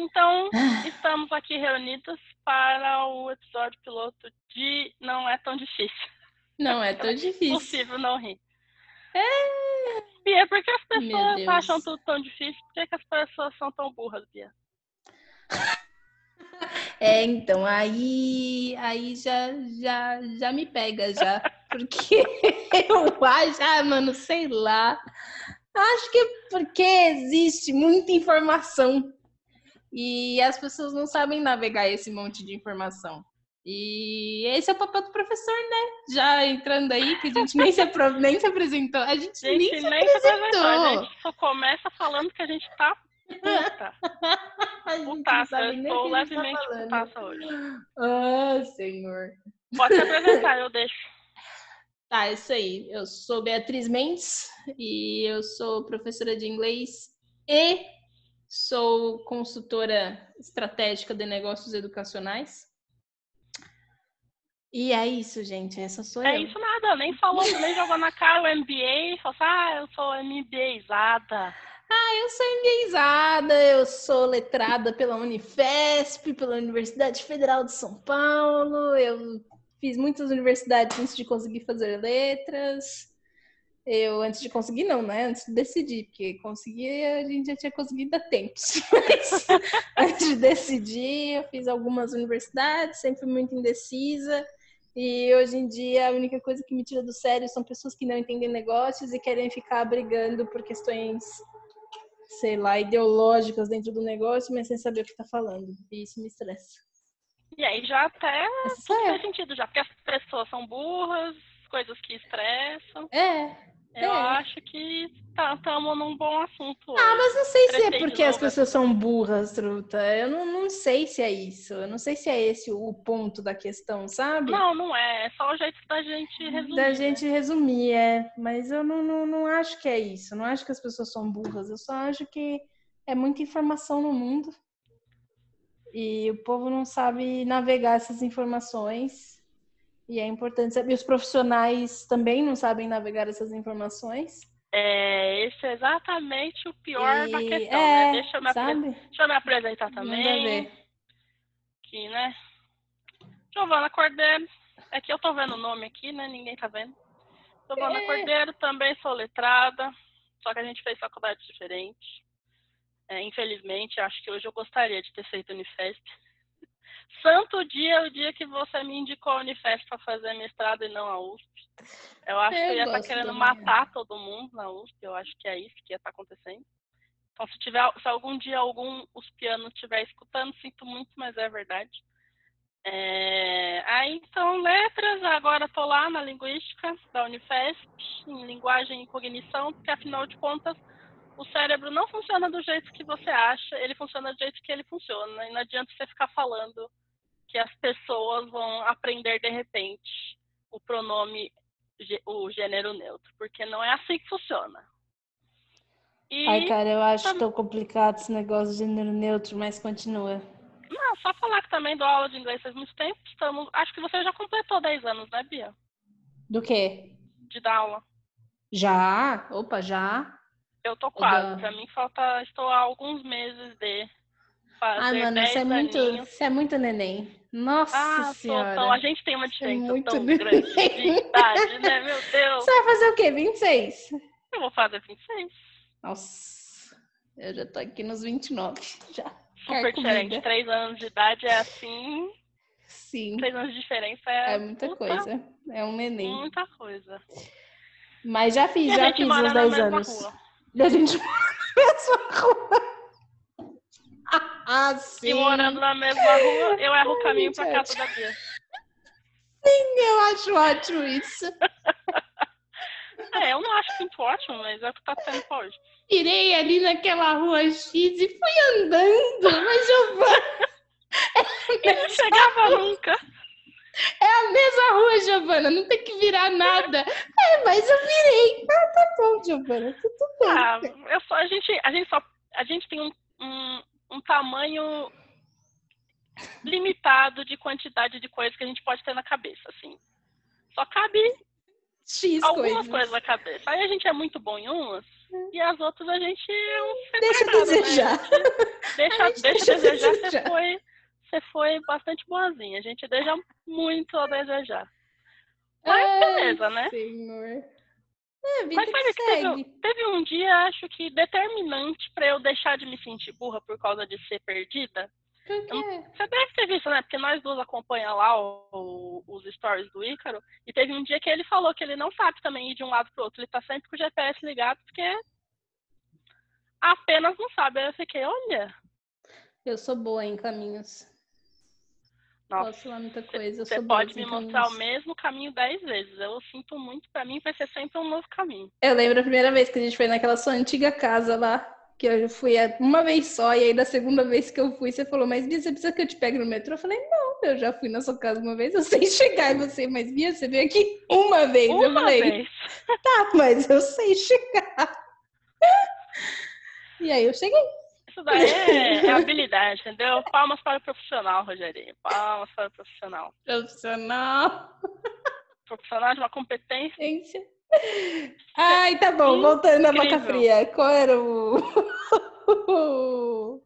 Então, estamos aqui reunidos para o episódio piloto de Não é tão difícil. Não é tão É difícil. possível não rir. É. Bia, por que as pessoas acham tudo tão difícil? Por que, que as pessoas são tão burras, Bia? É, então, aí, aí já, já, já me pega já. Porque eu acho, ah, mano, sei lá. Acho que é porque existe muita informação. E as pessoas não sabem navegar esse monte de informação. E esse é o papel do professor, né? Já entrando aí, que a gente nem se, apro- nem se apresentou. A gente, gente nem se nem se apresentou, a apresentou. gente só começa falando que a gente tá puta. Putaça, eu estou tá levemente falando. putaça hoje. Ah, senhor. Pode se apresentar, eu deixo. Tá, é isso aí. Eu sou Beatriz Mendes e eu sou professora de inglês e sou consultora estratégica de negócios educacionais. E é isso, gente. Essa sou É eu. isso nada, nem falou, nem jogou na cara o MBA, falou assim, ah, eu sou MBAizada. Eu sou enviesada, eu sou letrada pela Unifesp, pela Universidade Federal de São Paulo. Eu fiz muitas universidades antes de conseguir fazer letras. Eu, antes de conseguir, não, né? Antes de decidir, porque conseguir a gente já tinha conseguido há tempos. Mas antes de decidir, eu fiz algumas universidades, sempre fui muito indecisa. E hoje em dia, a única coisa que me tira do sério são pessoas que não entendem negócios e querem ficar brigando por questões sei lá, ideológicas dentro do negócio, mas sem saber o que tá falando. E isso me estressa. E aí já até eu. faz sentido já, porque as pessoas são burras, coisas que estressam. É. Eu É. acho que estamos num bom assunto. Ah, mas não sei se é porque as pessoas são burras, truta. Eu não, não sei se é isso. Eu não sei se é esse o ponto da questão, sabe? Não, não é. É só o jeito da gente resumir. da né? gente resumir, é. Mas eu não, não, não acho que é isso. Não acho que as pessoas são burras. Eu só acho que é muita informação no mundo. E o povo não sabe navegar essas informações. E é importante saber. E os profissionais também não sabem navegar essas informações. É, esse é exatamente o pior da E- questão, é, né? Deixa eu, me apre- sabe? Deixa eu me apresentar também. Aqui, né? Giovana Cordeiro. É que eu tô vendo o nome aqui, né? Ninguém tá vendo. Giovana É. Cordeiro, também sou letrada. Só que a gente fez faculdade diferente. É, infelizmente, acho que hoje eu gostaria de ter feito Unifesp. Santo dia é o dia que você me indicou a Unifesp para fazer mestrado e não a USP. Eu acho que Eu eu ia estar gosto querendo matar todo mundo na USP. Eu acho que é isso que ia estar acontecendo. Então, se, tiver, se algum dia algum uspiano estiver escutando, sinto muito, mas é verdade. É, Aí, então, letras, agora estou lá na linguística da Unifesp, em linguagem e cognição, porque afinal de contas, o cérebro não funciona do jeito que você acha, ele funciona do jeito que ele funciona. E não adianta você ficar falando que as pessoas vão aprender de repente o pronome, o gênero neutro, porque não é assim que funciona. E Ai, cara, eu acho tão complicado esse negócio de gênero neutro, mas continua. não, só falar que também dou aula de inglês faz muito tempo. Estamos, acho que você já completou 10 anos, né, Bia? Do quê? De dar aula. Já? Opa, já? Eu tô quase. Pra mim falta. Estou há alguns meses de fazer Ah, mano, 10 você é muito, você é muito neném. Nossa Ah, senhora. tão. A gente tem uma diferença muito tão neném. grande de idade, né? Meu Deus. Você vai fazer o quê? 26? Eu vou fazer 26. Nossa, eu já tô aqui nos 29. Já. Super diferente. 3 anos de idade é assim. Sim, 3 anos de diferença é. é muita puta, coisa. É um neném. Muita coisa. Mas já fiz, E já fiz na 10 mesma anos. rua. E a gente mora na mesma rua. Ah, sim. E morando na mesma rua, eu erro o caminho pra gente, casa da Bia. Eu acho ótimo isso. É, eu não acho muito ótimo, mas é o que tá tendo pra hoje. Virei ali naquela rua X e fui andando, mas Giovana, E não chegava nunca. É a mesma rua, Giovana, não tem que virar nada. É, mas eu virei. Ah, tá bom, Giovana, tudo bem. Ah, eu só, a, gente, a gente só. A gente tem um, um, um tamanho limitado de quantidade de coisas que a gente pode ter na cabeça, assim. Só cabe X algumas coisas. coisas na cabeça. Aí a gente é muito bom em umas e as outras a gente é um Deixa né? desejar. Gente deixa, deixa deixa a desejar, você desejar. foi, você foi bastante boazinha. A gente deixa muito a desejar. Mas Ai, beleza, né? Senhor. É, Mas que sabe que teve, teve um dia, acho que determinante pra eu deixar de me sentir burra por causa de ser perdida. Por quê? Você deve ter visto, né? Porque nós duas acompanhamos lá o- os stories do Ícaro. E teve um dia que ele falou que ele não sabe também ir de um lado pro outro. Ele tá sempre com o GPS ligado, porque apenas não sabe. Aí eu fiquei, olha, Eu sou boa em caminhos. Nossa, Posso falar muita coisa. Eu você pode me mostrar o caminhos. mesmo caminho dez vezes. Eu sinto muito, pra mim vai ser sempre um novo caminho. Eu lembro a primeira vez que a gente foi naquela sua antiga casa lá, que eu fui uma vez só, e aí da segunda vez que eu fui, você falou, mas Bia, você precisa que eu te pegue no metrô? Eu falei, não, eu já fui na sua casa uma vez, eu sei chegar. E você, mas Bia, você veio aqui uma vez. eu Uma falei, vez. tá, mas eu sei chegar. E aí eu cheguei. Isso daí é, é habilidade, entendeu? Palmas para o profissional, Rogerinho. Palmas para o profissional. Profissional. Profissional de uma competência. Ciência. Ai, tá bom, voltando à boca Incrível. fria. Qual era o, o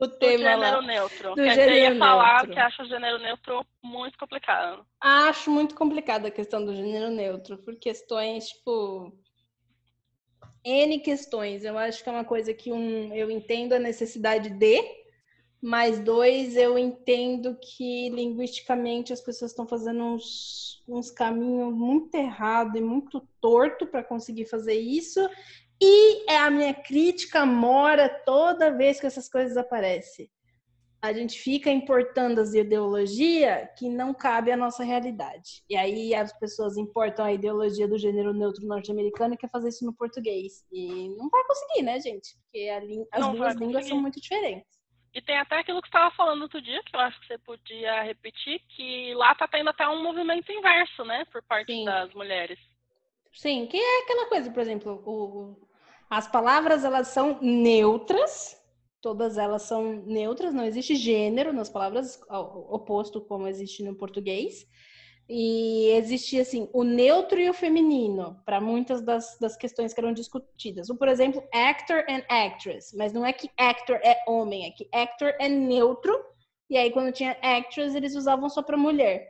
Do tema lá? gênero neutro. Do Quer dizer, gênero ia falar neutro. que acha o gênero neutro muito complicado. Acho muito complicada a questão do gênero neutro, por questões, tipo. N questões. Eu acho que é uma coisa que, um, eu entendo a necessidade de, mas dois, eu entendo que linguisticamente as pessoas estão fazendo uns, uns caminhos muito errado e muito torto para conseguir fazer isso. E é a minha crítica mora toda vez que essas coisas aparecem a gente fica importando as ideologias que não cabe à nossa realidade. E aí as pessoas importam a ideologia do gênero neutro norte-americano e quer fazer isso no português. E não vai conseguir, né, gente? Porque as duas línguas são muito diferentes. E tem até aquilo que você estava falando outro dia, que eu acho que você podia repetir, que lá tá tendo até um movimento inverso, né? Por parte Sim. das mulheres. Sim, que é aquela coisa, por exemplo, o- as palavras elas são neutras, todas elas são neutras, não existe gênero nas palavras oposto como existe no português. E existe assim o neutro e o feminino para muitas das, das questões que eram discutidas. Ou, por exemplo, actor and actress, mas não é que actor é homem, é que actor é neutro. E aí quando tinha actress eles usavam só para mulher.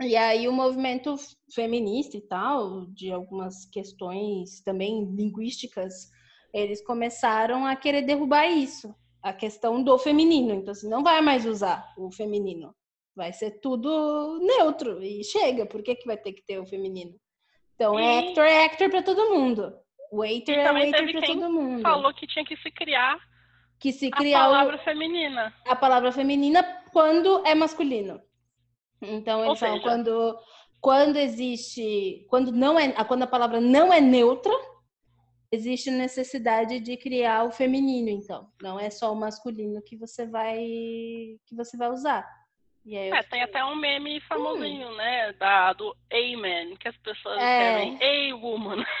E aí o movimento feminista e tal, de algumas questões também linguísticas, eles começaram a querer derrubar isso, a questão do feminino. Então, assim, não vai mais usar o feminino. Vai ser tudo neutro e chega. Por que, que vai ter que ter o feminino? Então, E- actor é actor para todo mundo. Waiter é waiter para todo mundo. Falou que tinha que se criar que se a criar o- palavra feminina. a palavra feminina quando é masculino. Então, Ou eles falam seja- quando, quando existe, quando não é, quando a palavra não é neutra, existe necessidade de criar o feminino, então. Não é só o masculino que você vai que você vai usar. E É, tem até um meme famosinho, né? Da, do A-Man, que as pessoas É. escrevem A-Woman.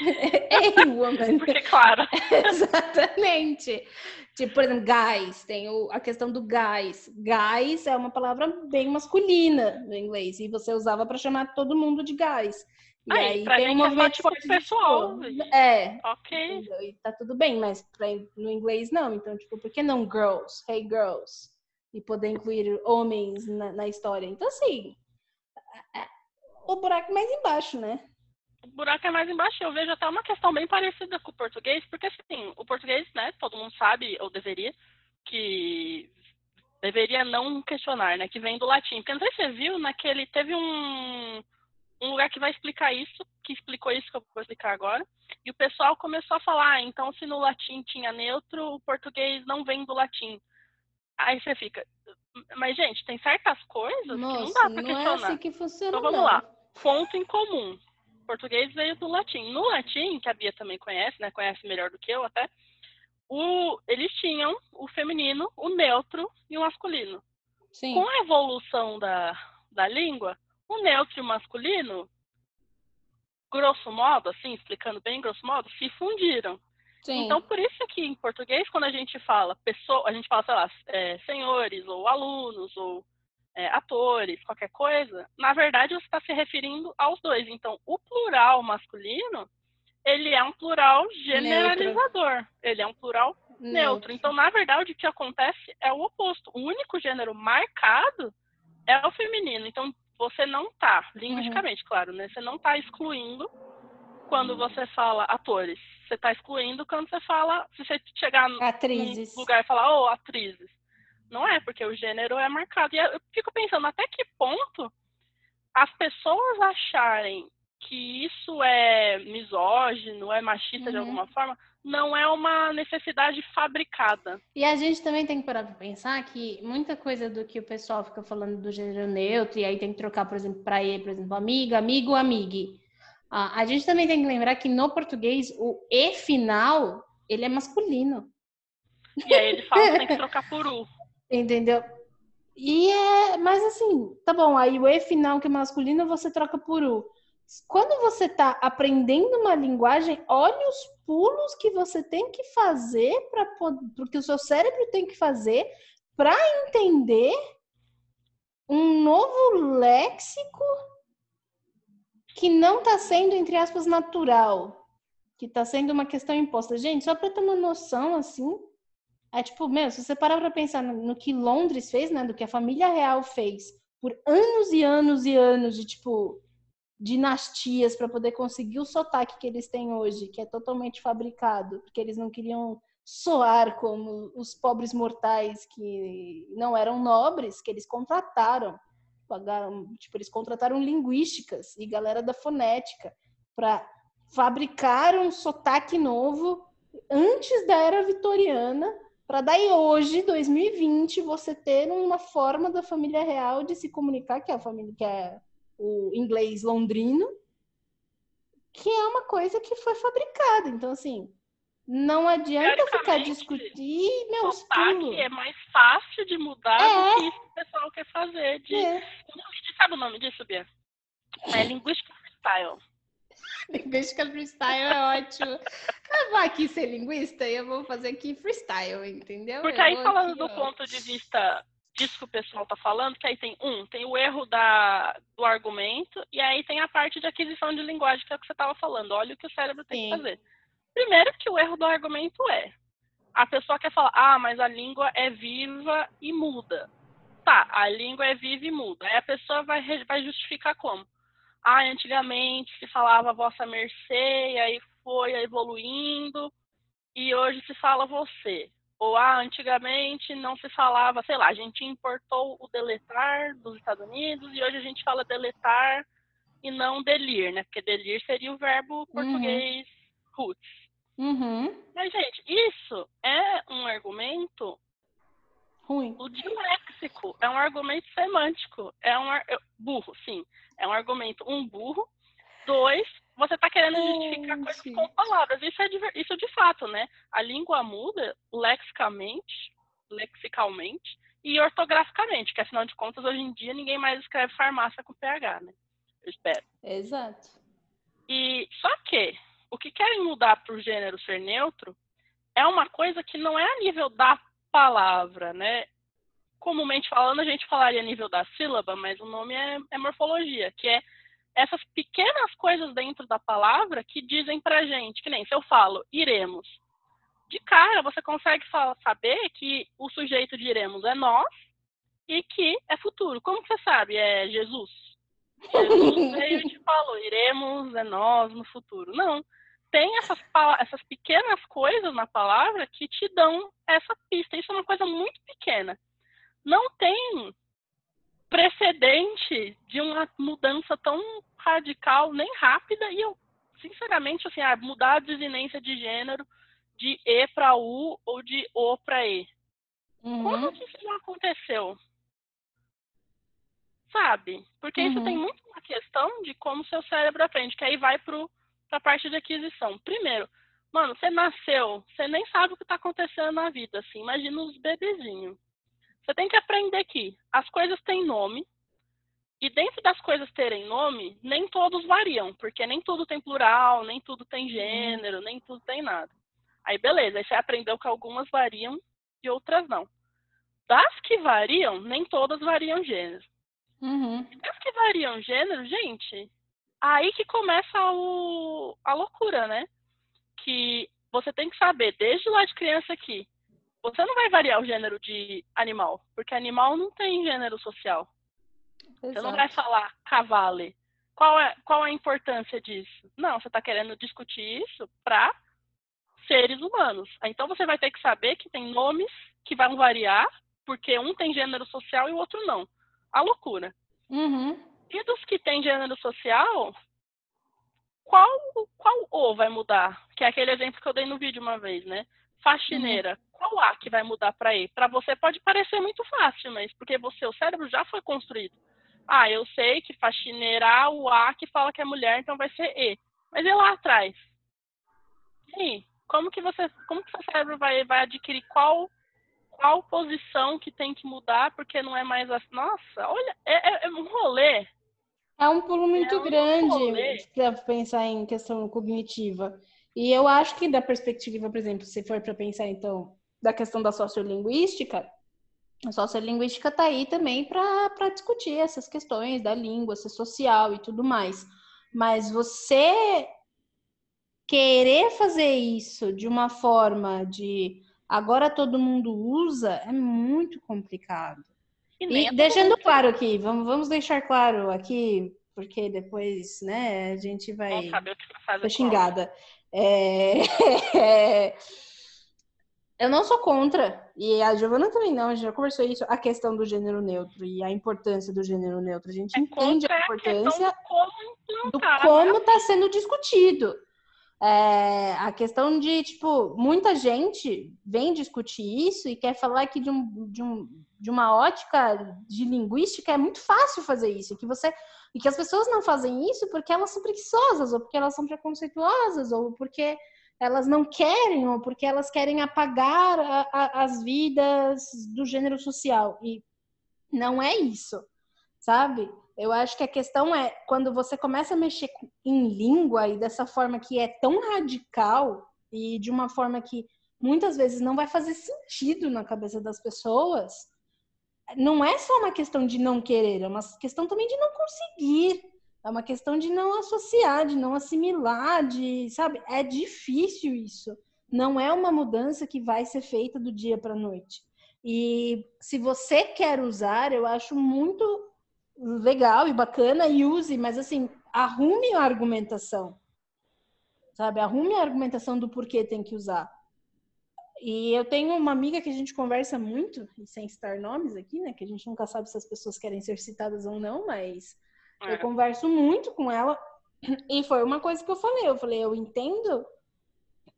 Ei, woman. Porque, claro, Exatamente. Tipo, por exemplo, guys. Tem o- a questão do guys. Guys é uma palavra bem masculina no inglês. E você usava para chamar todo mundo de guys. E Aí, aí, pra tem um é movimento tipo, de, pessoal, e- É, ok. entendeu? E tá tudo bem, mas pra, no inglês não. Então, tipo, por que não girls? Hey, girls. E poder incluir homens na, na história. Então, assim, é- é o buraco mais embaixo, né? O buraco é mais embaixo. Eu vejo até uma questão bem parecida com o português, porque assim, o português, né, todo mundo sabe, ou deveria, que deveria não questionar, né, que vem do latim. Porque não sei se você viu, naquele, teve um, um lugar que vai explicar isso, que explicou isso que eu vou explicar agora, e o pessoal começou a falar, ah, então se no latim tinha neutro, o português não vem do latim. Aí você fica, mas gente, tem certas coisas que não Nossa, dá pra não é questionar. assim que funciona, Então vamos não. lá. Ponto em comum. O português veio do latim. No latim, que a Bia também conhece, né? Conhece melhor do que eu até. O, eles tinham o feminino, o neutro e o masculino. Sim. Com a evolução da, da língua, o neutro e o masculino, grosso modo, assim, explicando bem grosso modo, se fundiram. Sim. Então, por isso que em português, quando a gente fala pessoa, a gente fala, sei lá, é, senhores, ou alunos, ou é, atores, qualquer coisa, na verdade você está se referindo aos dois. Então, o plural masculino, ele é um plural generalizador. Ele é um plural neutro. Então, na verdade, o que acontece é o oposto. O único gênero marcado é o feminino. Então, você não tá, linguisticamente, uhum. claro, né? Você não tá excluindo quando você fala atores. Você tá excluindo quando você fala, se você chegar atrizes. num lugar e falar, oh, atrizes. Não é, porque o gênero é marcado. E eu fico pensando até que ponto as pessoas acharem que isso é misógino, é machista uhum. de alguma forma, não é uma necessidade fabricada. E a gente também tem que parar para pensar que muita coisa do que o pessoal fica falando do gênero neutro, e aí tem que trocar, por exemplo, para E, por exemplo, amiga, amigo, amigue. Ah, a gente também tem que lembrar que no português o E final, ele é masculino. E aí ele fala que tem que trocar por U. Entendeu? E é, mas assim, tá bom, aí o E final que é masculino você troca por U. Quando você está aprendendo uma linguagem, olhe os pulos que você tem que fazer para porque o seu cérebro tem que fazer para entender um novo léxico que não está sendo entre aspas natural, que está sendo uma questão imposta. Gente, só para ter uma noção assim, é tipo, meu, se você parar para pensar no, no que Londres fez, né, do que a família real fez por anos e anos e anos de tipo dinastias para poder conseguir o sotaque que eles têm hoje, que é totalmente fabricado, porque eles não queriam soar como os pobres mortais que não eram nobres, que eles contrataram, pagaram, tipo, eles contrataram linguísticas e galera da fonética para fabricar um sotaque novo antes da era vitoriana, para daí hoje, 2020, você ter uma forma da família real de se comunicar, que é a família que é o inglês londrino, que é uma coisa que foi fabricada. Então, assim, não adianta ficar discutir meus sotaque é mais fácil de mudar é. do que o pessoal quer fazer. De... É. Sabe o nome disso, Bia? É linguística freestyle. Linguística freestyle é ótimo. Eu vou aqui ser linguista e eu vou fazer aqui freestyle, entendeu? Porque eu aí, falando aqui, do ó... ponto de vista disso que o pessoal está falando, que aí tem um, tem o erro da, do argumento, e aí tem a parte de aquisição de linguagem, que é o que você estava falando. Olha o que o cérebro tem Sim. que fazer. Primeiro que o erro do argumento é, a pessoa quer falar, ah, mas a língua é viva e muda. Tá, a língua é viva e muda. Aí a pessoa vai, vai justificar como? Ah, antigamente se falava vossa mercê, e aí foi evoluindo, e hoje se fala você. Ou, ah, antigamente não se falava, sei lá, a gente importou o deletar dos Estados Unidos e hoje a gente fala deletar e não delir, né? Porque delir seria o verbo uhum. português uhum. roots. Uhum. Mas, gente, isso é um argumento ruim. O léxico é um argumento semântico. É um burro, sim. É um argumento, um burro. Dois, você está querendo justificar coisas com palavras. Isso é de, isso de fato, né? A língua muda lexicamente, lexicalmente e ortograficamente, que afinal de contas, hoje em dia, ninguém mais escreve farmácia com PH, né? Eu espero. Exato. E só que o que querem mudar para o gênero ser neutro é uma coisa que não é a nível da palavra, né? Comumente falando, a gente falaria a nível da sílaba, mas o nome é, é morfologia, que é essas pequenas coisas dentro da palavra que dizem pra gente, que nem se eu falo iremos, de cara você consegue saber que o sujeito de iremos é nós e que é futuro. Como você sabe? É Jesus. Jesus veio e te falou, iremos é nós no futuro. Não. Tem essas, essas pequenas coisas na palavra que te dão essa pista. Isso é uma coisa muito pequena. Não tem precedente de uma mudança tão radical, nem rápida, e eu, sinceramente, assim, ah, mudar a desinência de gênero de E para U ou de O para E. Uhum. Como que isso não aconteceu? Sabe? Porque uhum. isso tem muito uma questão de como seu cérebro aprende, que aí vai para a parte de aquisição. Primeiro, mano, você nasceu, você nem sabe o que está acontecendo na vida, assim, imagina os bebezinhos. Você tem que aprender que as coisas têm nome, e dentro das coisas terem nome, nem todos variam, porque nem tudo tem plural, nem tudo tem gênero, nem tudo tem nada. Aí beleza, aí você aprendeu que algumas variam e outras não. Das que variam, nem todas variam gênero. Uhum. Das que variam gênero, gente, aí que começa o, a loucura, né? Que você tem que saber, desde lá de criança aqui, você não vai variar o gênero de animal, porque animal não tem gênero social. Exato. Você não vai falar cavale. Qual é, qual é a importância disso? Não, você está querendo discutir isso para seres humanos. Então você vai ter que saber que tem nomes que vão variar, porque um tem gênero social e o outro não. A loucura. Uhum. E dos que têm gênero social, qual, qual O vai mudar? Que é aquele exemplo que eu dei no vídeo uma vez, né? Faxineira. Uhum. Qual A que vai mudar para E? Para você pode parecer muito fácil, mas porque você, o cérebro já foi construído. Ah, eu sei que faxineira, o A que fala que é mulher, então vai ser E. Mas e lá atrás? Sim. Como que você, como que seu cérebro vai, vai adquirir qual qual posição que tem que mudar porque não é mais assim? Nossa, olha, é, é, é um rolê. É um pulo muito é um grande para pensar em questão cognitiva. E eu acho que da perspectiva, por exemplo, se for para pensar então da questão da sociolinguística, a sociolinguística está aí também para discutir essas questões da língua, ser social e tudo mais. Mas você querer fazer isso de uma forma de agora todo mundo usa é muito complicado. E, e deixando claro aqui, vamos, vamos deixar claro aqui, porque depois, né, a gente vai ser xingada. É... Eu não sou contra, e a Giovana também não, a gente já conversou isso, a questão do gênero neutro e a importância do gênero neutro. A gente é entende a importância do como está sendo discutido. É, a questão de, tipo, muita gente vem discutir isso e quer falar que de, um, de, um, de uma ótica de linguística é muito fácil fazer isso, que você e que as pessoas não fazem isso porque elas são preguiçosas, ou porque elas são preconceituosas, ou porque elas não querem, ou porque elas querem apagar a, a, as vidas do gênero social. E não é isso, sabe? Eu acho que a questão é quando você começa a mexer em língua e dessa forma que é tão radical e de uma forma que muitas vezes não vai fazer sentido na cabeça das pessoas, não é só uma questão de não querer, é uma questão também de não conseguir. É uma questão de não associar, de não assimilar, de, sabe? É difícil isso. Não é uma mudança que vai ser feita do dia para a noite. E se você quer usar, eu acho muito legal e bacana e use, mas assim, arrume a argumentação. Sabe? Arrume a argumentação do porquê tem que usar. E eu tenho uma amiga que a gente conversa muito, e sem citar nomes aqui, né? Que a gente nunca sabe se as pessoas querem ser citadas ou não, mas é. eu converso muito com ela. E foi uma coisa que eu falei. Eu falei, eu entendo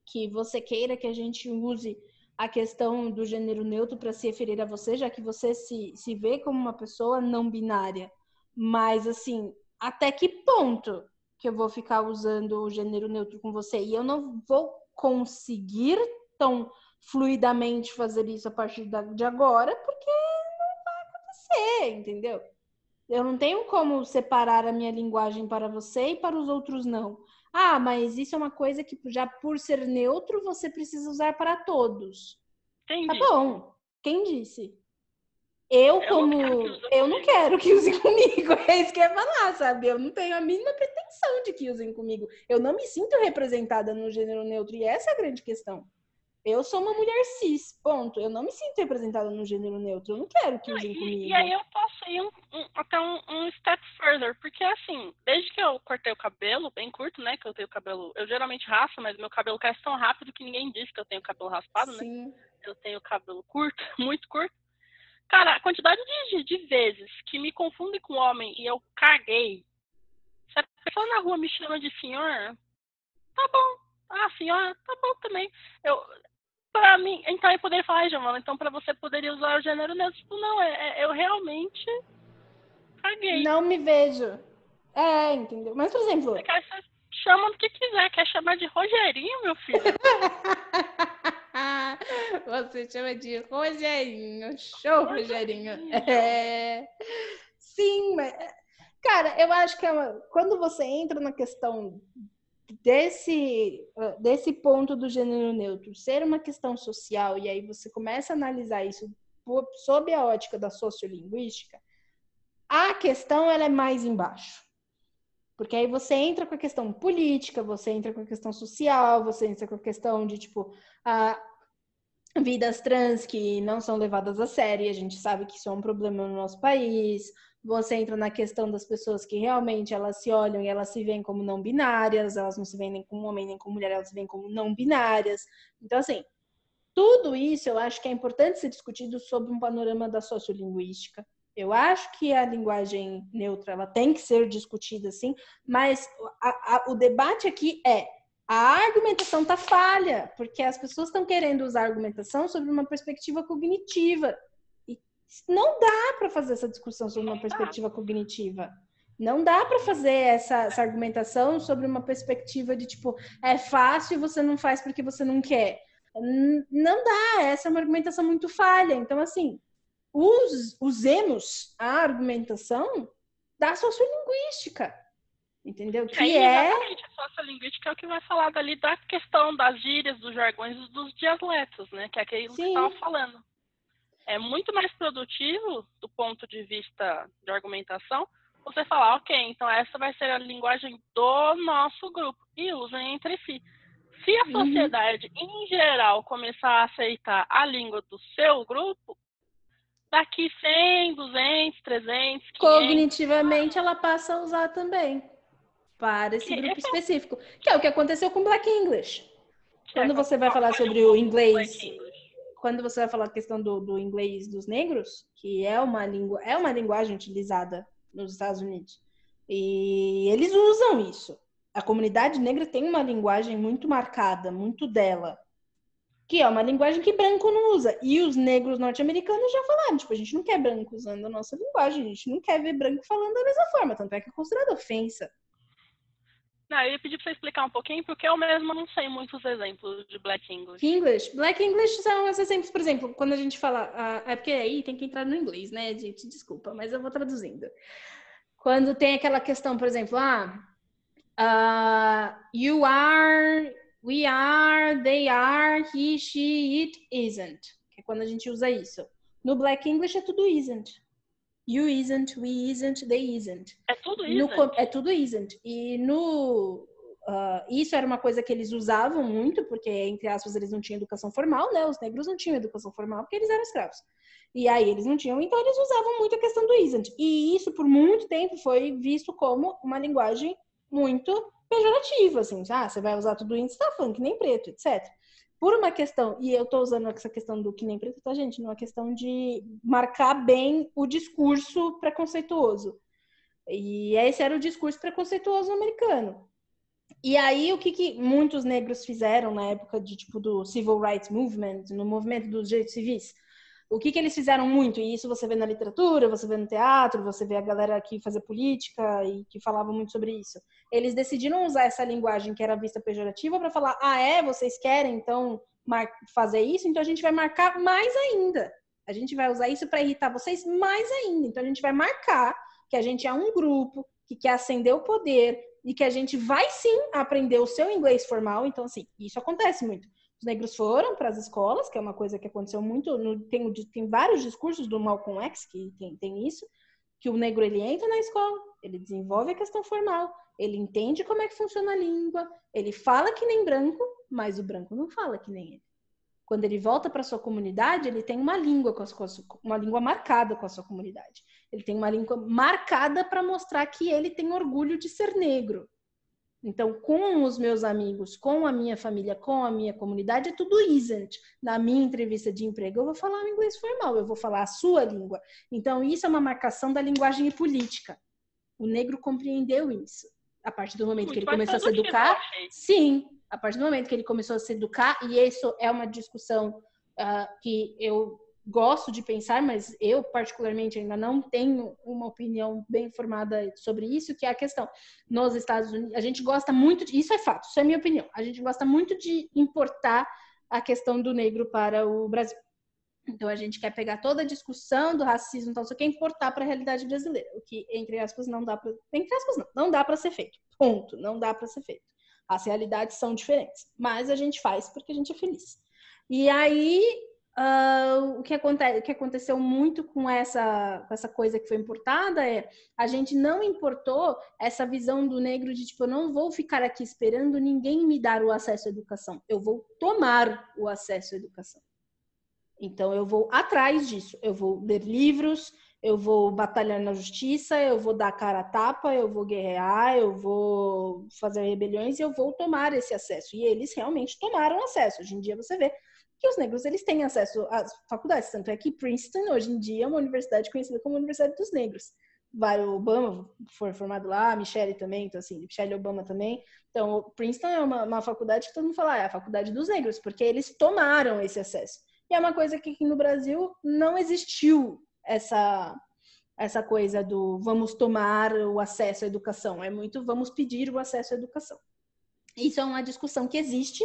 que você queira que a gente use a questão do gênero neutro para se referir a você, já que você se, se vê como uma pessoa não binária. Mas, assim, até que ponto que eu vou ficar usando o gênero neutro com você? E eu não vou conseguir tão fluidamente fazer isso a partir de agora, porque não vai acontecer, entendeu? Eu não tenho como separar a minha linguagem para você e para os outros não. Ah, mas isso é uma coisa que já por ser neutro você precisa usar para todos. Quem tá bom. Quem disse? Eu, eu como. Não eu não quero que usem comigo. É isso que eu ia falar, sabe? Eu não tenho a mínima pretensão de que usem comigo. Eu não me sinto representada no gênero neutro. E essa é a grande questão. Eu sou uma mulher cis, ponto. Eu não me sinto representada no gênero neutro. Eu não quero que usem comigo. E aí eu posso ir um, um, até um, um, step further, porque assim, desde que eu cortei o cabelo, bem curto, né? Que eu tenho cabelo. Eu geralmente raspo, mas meu cabelo cresce tão rápido que ninguém diz que eu tenho cabelo raspado, né? Sim. né? Eu tenho cabelo curto, muito curto. Cara, a quantidade de, de vezes que me confundem com homem e eu caguei. Se a pessoa na rua me chama de senhor, tá bom. Ah, senhora, tá bom também. Eu, para mim, então eu poderia falar, Giovana, então para você poderia usar o gênero neutro. Tipo, não, é, é, eu realmente caguei. Não me vejo. É, entendeu? Mas, por exemplo. Você, quer, você chama do que quiser, quer chamar de Rogerinho, meu filho? você chama de Rogerinho. Show, Rogerinho. Rogerinho. É... Sim, mas. Cara, eu acho que é uma... quando você entra na questão desse, desse ponto do gênero neutro ser uma questão social, e aí você começa a analisar isso sob a ótica da sociolinguística, a questão ela é mais embaixo. Porque aí você entra com a questão política, você entra com a questão social, você entra com a questão de, tipo, a vidas trans que não são levadas a sério, a gente sabe que isso é um problema no nosso país. Você entra na questão das pessoas que realmente elas se olham e elas se veem como não binárias, elas não se veem nem como homem nem como mulher, elas se veem como não binárias. Então, assim, tudo isso eu acho que é importante ser discutido sob um panorama da sociolinguística, eu acho que a linguagem neutra ela tem que ser discutida assim, mas a, a, o debate aqui é a argumentação tá falha, porque as pessoas estão querendo usar a argumentação sobre uma perspectiva cognitiva. Não dá para fazer essa discussão sobre uma perspectiva cognitiva. Não dá para fazer essa, essa, argumentação sobre uma perspectiva de tipo, é fácil e você não faz porque você não quer. Não dá, essa é uma argumentação muito falha. Então, assim, us, usemos a argumentação da sociolinguística. Entendeu? Que aí, é. Exatamente, a sociolinguística é o que vai falar dali da questão das gírias, dos jargões dos dialetos, né? Que é aquilo Sim. que estava falando. É muito mais produtivo, do ponto de vista de argumentação, você falar, ok, então essa vai ser a linguagem do nosso grupo. E usem entre si. Se a uhum. sociedade, uhum. em geral, começar a aceitar a língua do seu grupo, daqui 100, 200, 300, 500. Cognitivamente ela passa a usar também para esse que grupo é específico, que é o que aconteceu com Black English. Quando você vai falar sobre o inglês, quando você vai falar a questão do, do inglês dos negros, que é uma língua, é uma linguagem utilizada nos Estados Unidos, e eles usam isso. A comunidade negra tem uma linguagem muito marcada, muito dela que é uma linguagem que branco não usa. E os negros norte-americanos já falaram, tipo, a gente não quer branco usando a nossa linguagem, a gente não quer ver branco falando da mesma forma, tanto é que é considerado ofensa. Não, eu ia pedir pra você explicar um pouquinho, porque eu mesma não sei muitos exemplos de Black English. English? Black English são os exemplos, por exemplo, quando a gente fala. Uh, é porque aí tem que entrar no inglês, né, gente? Desculpa, mas eu vou traduzindo. Quando tem aquela questão, por exemplo, ah, uh, you are we are, they are, he, she, it isn't. Que é quando a gente usa isso. No Black English é tudo isn't. You isn't, we isn't, they isn't. É tudo isn't. No, é tudo isn't. E no Uh, isso era uma coisa que eles usavam muito, porque, entre aspas, eles não tinham educação formal, né? Os negros não tinham educação formal porque eles eram escravos. E aí eles não tinham, então eles usavam muito a questão do isn't. E isso, por muito tempo, foi visto como uma linguagem muito pejorativo, assim, ah, você vai usar tudo isso, tá falando que nem preto, etc. Por uma questão, e eu tô usando essa questão do que nem preto, tá, gente? Numa questão de marcar bem o discurso preconceituoso. E esse era o discurso preconceituoso americano. E aí, o que, que muitos negros fizeram na época de, tipo, do Civil Rights Movement, no movimento dos direitos civis? O que, que eles fizeram muito, e isso você vê na literatura, você vê no teatro, você vê a galera que fazia política e que falava muito sobre isso. Eles decidiram usar essa linguagem que era vista pejorativa para falar: ah, é? Vocês querem então fazer isso? Então a gente vai marcar mais ainda. A gente vai usar isso para irritar vocês mais ainda. Então a gente vai marcar que a gente é um grupo que quer ascender o poder e que a gente vai sim aprender o seu inglês formal. Então, assim, isso acontece muito. Os negros foram para as escolas, que é uma coisa que aconteceu muito. No, tem, tem vários discursos do Malcolm X que tem, tem isso, que o negro ele entra na escola, ele desenvolve a questão formal, ele entende como é que funciona a língua, ele fala que nem branco, mas o branco não fala que nem ele. Quando ele volta para sua comunidade, ele tem uma língua com a sua, uma língua marcada com a sua comunidade. Ele tem uma língua marcada para mostrar que ele tem orgulho de ser negro. Então, com os meus amigos, com a minha família, com a minha comunidade, é tudo isn't. Na minha entrevista de emprego, eu vou falar um inglês formal, eu vou falar a sua língua. Então, isso é uma marcação da linguagem política. O negro compreendeu isso. A partir do momento que ele começou a se educar, sim, a partir do momento que ele começou a se educar, e isso é uma discussão uh, que eu gosto de pensar, mas eu particularmente ainda não tenho uma opinião bem formada sobre isso, que é a questão nos Estados Unidos, a gente gosta muito de, isso é fato, isso é minha opinião. A gente gosta muito de importar a questão do negro para o Brasil. Então a gente quer pegar toda a discussão do racismo, então só quer importar para a realidade brasileira, o que entre aspas não dá para, entre aspas não, não dá para ser feito. Ponto, não dá para ser feito. As realidades são diferentes, mas a gente faz porque a gente é feliz. E aí Uh, o, que acontece, o que aconteceu muito com essa, com essa coisa que foi importada é a gente não importou essa visão do negro de tipo, eu não vou ficar aqui esperando ninguém me dar o acesso à educação, eu vou tomar o acesso à educação. Então eu vou atrás disso, eu vou ler livros, eu vou batalhar na justiça, eu vou dar cara a tapa, eu vou guerrear, eu vou fazer rebeliões e eu vou tomar esse acesso. E eles realmente tomaram acesso. Hoje em dia você vê que os negros eles têm acesso às faculdades, tanto é que Princeton hoje em dia é uma universidade conhecida como Universidade dos Negros. Vai o Obama foi formado lá, a Michelle também, então assim, Michelle Obama também. Então, Princeton é uma, uma faculdade que todo mundo fala, ah, é a faculdade dos negros, porque eles tomaram esse acesso. E é uma coisa que aqui no Brasil não existiu essa essa coisa do vamos tomar o acesso à educação, é muito vamos pedir o acesso à educação. Isso é uma discussão que existe.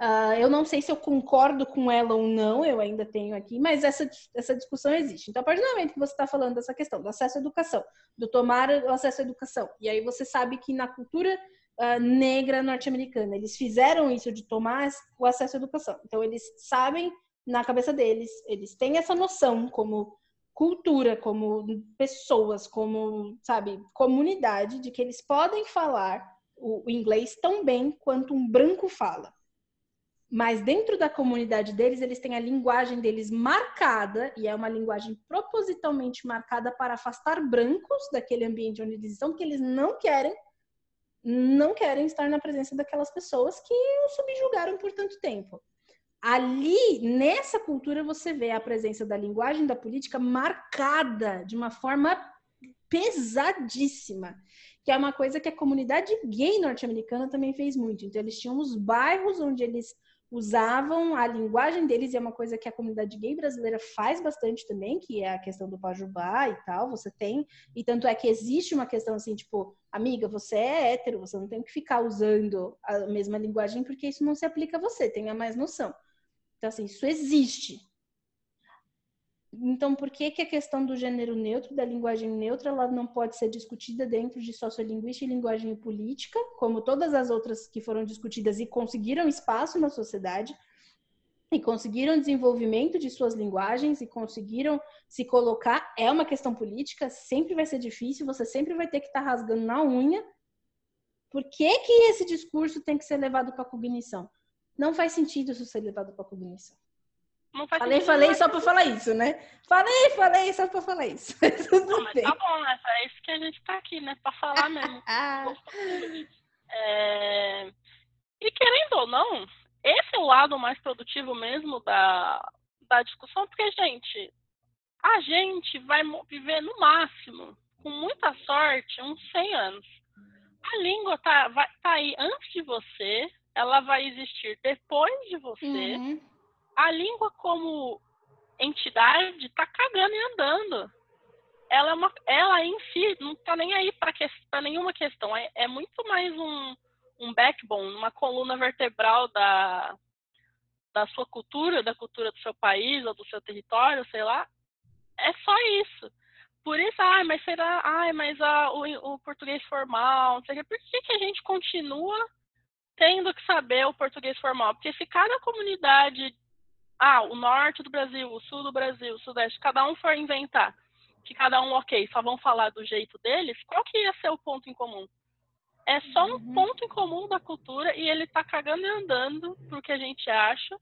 Uh, eu não sei se eu concordo com ela ou não, eu ainda tenho aqui, mas essa, essa discussão existe. Então, a partir do momento que você está falando dessa questão do acesso à educação, do tomar o acesso à educação, e aí você sabe que na cultura uh, negra norte-americana eles fizeram isso de tomar o acesso à educação. Então, eles sabem na cabeça deles, eles têm essa noção como cultura, como pessoas, como, sabe, comunidade, de que eles podem falar o inglês tão bem quanto um branco fala. Mas dentro da comunidade deles, eles têm a linguagem deles marcada, e é uma linguagem propositalmente marcada para afastar brancos daquele ambiente onde eles estão, porque eles não querem não querem estar na presença daquelas pessoas que os subjugaram por tanto tempo ali, nessa cultura, você vê a presença da linguagem da política marcada de uma forma pesadíssima, que é uma coisa que a comunidade gay norte-americana também fez muito. Então, eles tinham os bairros onde eles usavam a linguagem deles, e é uma coisa que a comunidade gay brasileira faz bastante também, que é a questão do pajubá e tal, você tem, e tanto é que existe uma questão assim, tipo, amiga, você é hétero, você não tem que ficar usando a mesma linguagem, porque isso não se aplica a você, tenha mais noção. Então, assim, isso existe. Então, por que, que a questão do gênero neutro, da linguagem neutra, ela não pode ser discutida dentro de sociolinguística e linguagem política, como todas as outras que foram discutidas e conseguiram espaço na sociedade, e conseguiram desenvolvimento de suas linguagens e conseguiram se colocar? É uma questão política, sempre vai ser difícil, você sempre vai ter que estar tá rasgando na unha. Por que, que esse discurso tem que ser levado para a cognição? Não faz sentido isso ser levado para cognição. Não faz falei, falei só para falar isso, né? Falei, falei só para falar isso. Não, mas tá bom, né? É isso que a gente tá aqui, né? Para falar mesmo. Ah. é... E querendo ou não, esse é o lado mais produtivo mesmo da, da discussão, porque, gente, a gente vai viver no máximo, com muita sorte, uns 100 anos. A língua tá, vai, tá aí antes de você, ela vai existir depois de você. Uhum. A língua como entidade está cagando e andando. Ela, é uma, ela em si não está nem aí para nenhuma questão. É, é, muito mais um, um backbone, uma coluna vertebral da, da sua cultura, da cultura do seu país ou do seu território, sei lá. É só isso. Por isso, ai, mas será, ai, mas a, o, o português formal, não sei o que. Por que, que a gente continua tendo que saber o português formal, porque se cada comunidade, ah, o norte do Brasil, o sul do Brasil, o sudeste, cada um for inventar, que cada um, ok, só vão falar do jeito deles, qual que ia ser o ponto em comum? É só um uhum. ponto em comum da cultura e ele tá cagando e andando pro que a gente acha.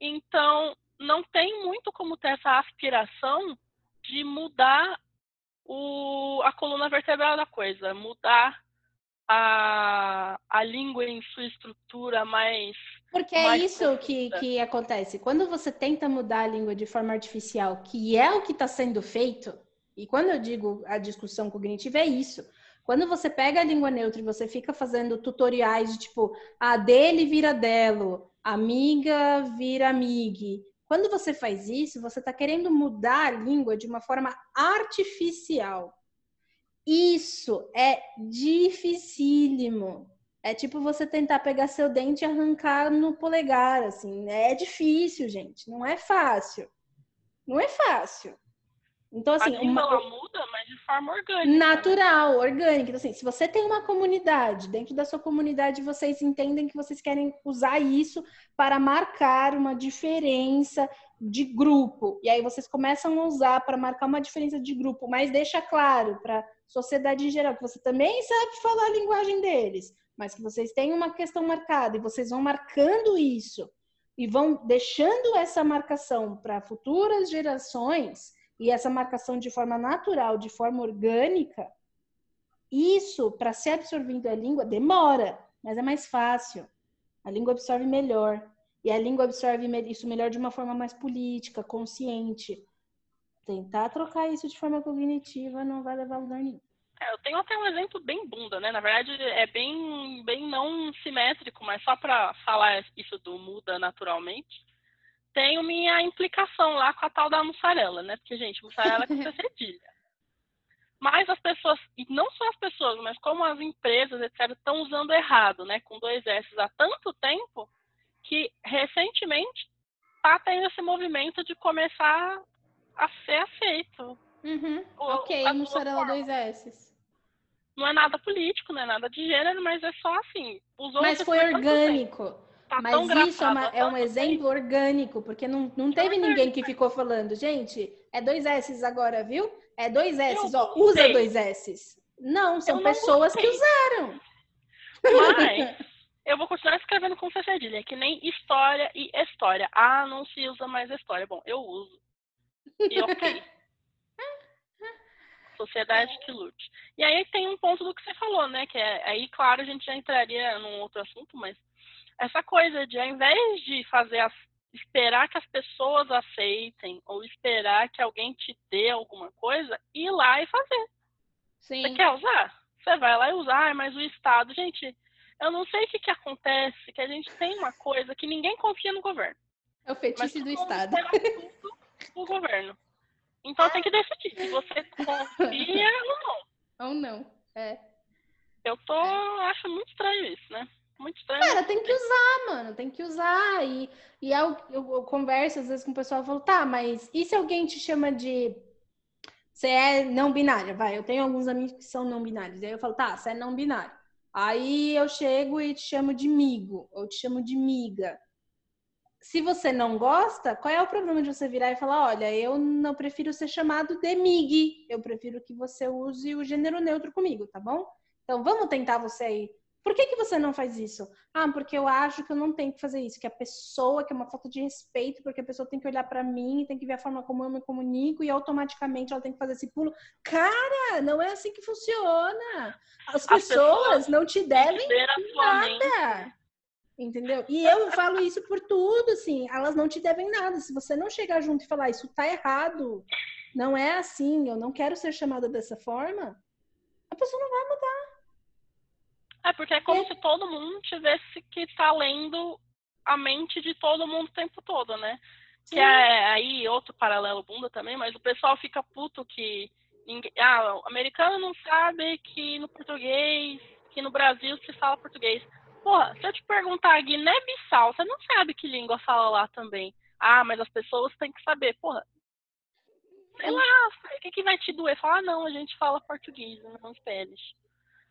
Então, não tem muito como ter essa aspiração de mudar o, a coluna vertebral da coisa, mudar a, a língua em sua estrutura mais. Porque é mais isso que, que acontece. Quando você tenta mudar a língua de forma artificial, que é o que está sendo feito, e quando eu digo a discussão cognitiva, é isso. Quando você pega a língua neutra e você fica fazendo tutoriais de tipo, a dele vira delo, amiga vira amigue. Quando você faz isso, você está querendo mudar a língua de uma forma artificial. Isso é dificílimo. É tipo você tentar pegar seu dente e arrancar no polegar, assim. É difícil, gente. Não é fácil. Não é fácil. Então, assim. A uma... ela muda, mas de forma orgânica. Né? Natural, né? orgânica. Então, assim, se você tem uma comunidade, dentro da sua comunidade, vocês entendem que vocês querem usar isso para marcar uma diferença de grupo. E aí vocês começam a usar para marcar uma diferença de grupo, mas deixa claro para sociedade em geral que você também sabe falar a linguagem deles, mas que vocês têm uma questão marcada e vocês vão marcando isso e vão deixando essa marcação para futuras gerações e essa marcação de forma natural, de forma orgânica, isso para ser absorvido a língua demora, mas é mais fácil. A língua absorve melhor. E a língua absorve isso melhor de uma forma mais política, consciente. Tentar trocar isso de forma cognitiva não vai levar a lugar nenhum. É, eu tenho até um exemplo bem bunda, né? Na verdade, é bem, bem não simétrico, mas só para falar isso do muda naturalmente. Tenho minha implicação lá com a tal da mussarela, né? Porque, gente, mussarela é com cedilha. Mas as pessoas, e não só as pessoas, mas como as empresas, etc., estão usando errado, né? Com dois S há tanto tempo que recentemente está tendo esse movimento de começar a ser aceito. Uhum. O, ok, mussarela dois S. Não é nada político, não é nada de gênero, mas é só assim. mas foi orgânico. Tá mas isso é, uma, é, um exemplo orgânico, porque não, não teve ninguém que ficou falando, gente, é dois S agora, viu? É dois S, ó, usa dois S. Não, são pessoas que usaram. Mas eu vou continuar escrevendo com cedilha, que nem história e história. Ah, não se usa mais história. Bom, eu uso. E ok. Sociedade que lute. E aí tem um ponto do que você falou, né? Que é, aí, claro, a gente já entraria num outro assunto, mas essa coisa de, ao invés de fazer as, esperar que as pessoas aceitem ou esperar que alguém te dê alguma coisa, ir lá e fazer. Sim. Você quer usar? Você vai lá e usar, mas o Estado, gente, eu não sei o que, que acontece, que a gente tem uma coisa que ninguém confia no governo. É o fetiche do Estado. O governo. Então tem que decidir se você confia ou não. Ou não, é. Eu tô. É. Acho muito estranho isso, né? Muito estranho. Cara, tem que usar, mano. Tem que usar. E, e eu, eu, eu converso às vezes com o pessoal e falo, tá, mas e se alguém te chama de. Você é não binária? Vai, eu tenho alguns amigos que são não binários. Aí eu falo, tá, você é não binário. Aí eu chego e te chamo de migo, ou te chamo de miga. Se você não gosta, qual é o problema de você virar e falar: olha, eu não prefiro ser chamado de mig, eu prefiro que você use o gênero neutro comigo, tá bom? Então vamos tentar você aí por que, que você não faz isso? Ah, porque eu acho que eu não tenho que fazer isso, que a pessoa, que é uma falta de respeito, porque a pessoa tem que olhar para mim, tem que ver a forma como eu me comunico e automaticamente ela tem que fazer esse pulo. Cara, não é assim que funciona. As, As pessoas, pessoas, não te devem nada. Entendeu? E eu falo isso por tudo, assim, elas não te devem nada. Se você não chegar junto e falar isso tá errado, não é assim, eu não quero ser chamada dessa forma, a pessoa não vai mudar. É, porque é como é. se todo mundo tivesse que estar tá lendo a mente de todo mundo o tempo todo, né? Sim. Que é aí outro paralelo bunda também, mas o pessoal fica puto que ninguém, ah, o americano não sabe que no português, que no Brasil se fala português. Porra, se eu te perguntar Guiné-Bissau, você não sabe que língua fala lá também. Ah, mas as pessoas têm que saber. Porra, sei lá, o que, que vai te doer? Falar, ah, não, a gente fala português nas peles.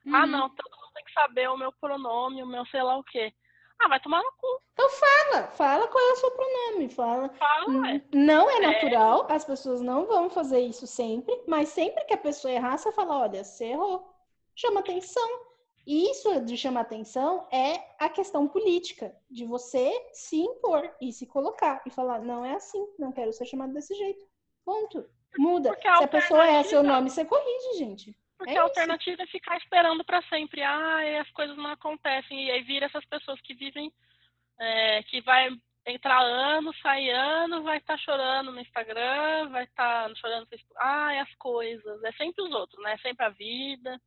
Ah, uhum. Ah, não, todo mundo tem que saber o meu pronome, o meu sei lá o quê. Ah, vai tomar no cu. Então fala, fala qual é o seu pronome, fala. Fala, é. Não é, é natural, as pessoas não vão fazer isso sempre, mas sempre que a pessoa errar, você fala, olha, você errou. Chama atenção. E isso de chamar atenção é a questão política, de você se impor e se colocar e falar, não é assim, não quero ser chamado desse jeito. Ponto. Muda. Se a pessoa é seu nome, você corrige, gente. Porque é a alternativa é ficar esperando para sempre. Ah, as coisas não acontecem. E aí vira essas pessoas que vivem, é, que vai entrar ano, sai ano, vai estar tá chorando no Instagram, vai estar tá chorando no Facebook. Ah, é as coisas. É sempre os outros, né? É sempre a vida.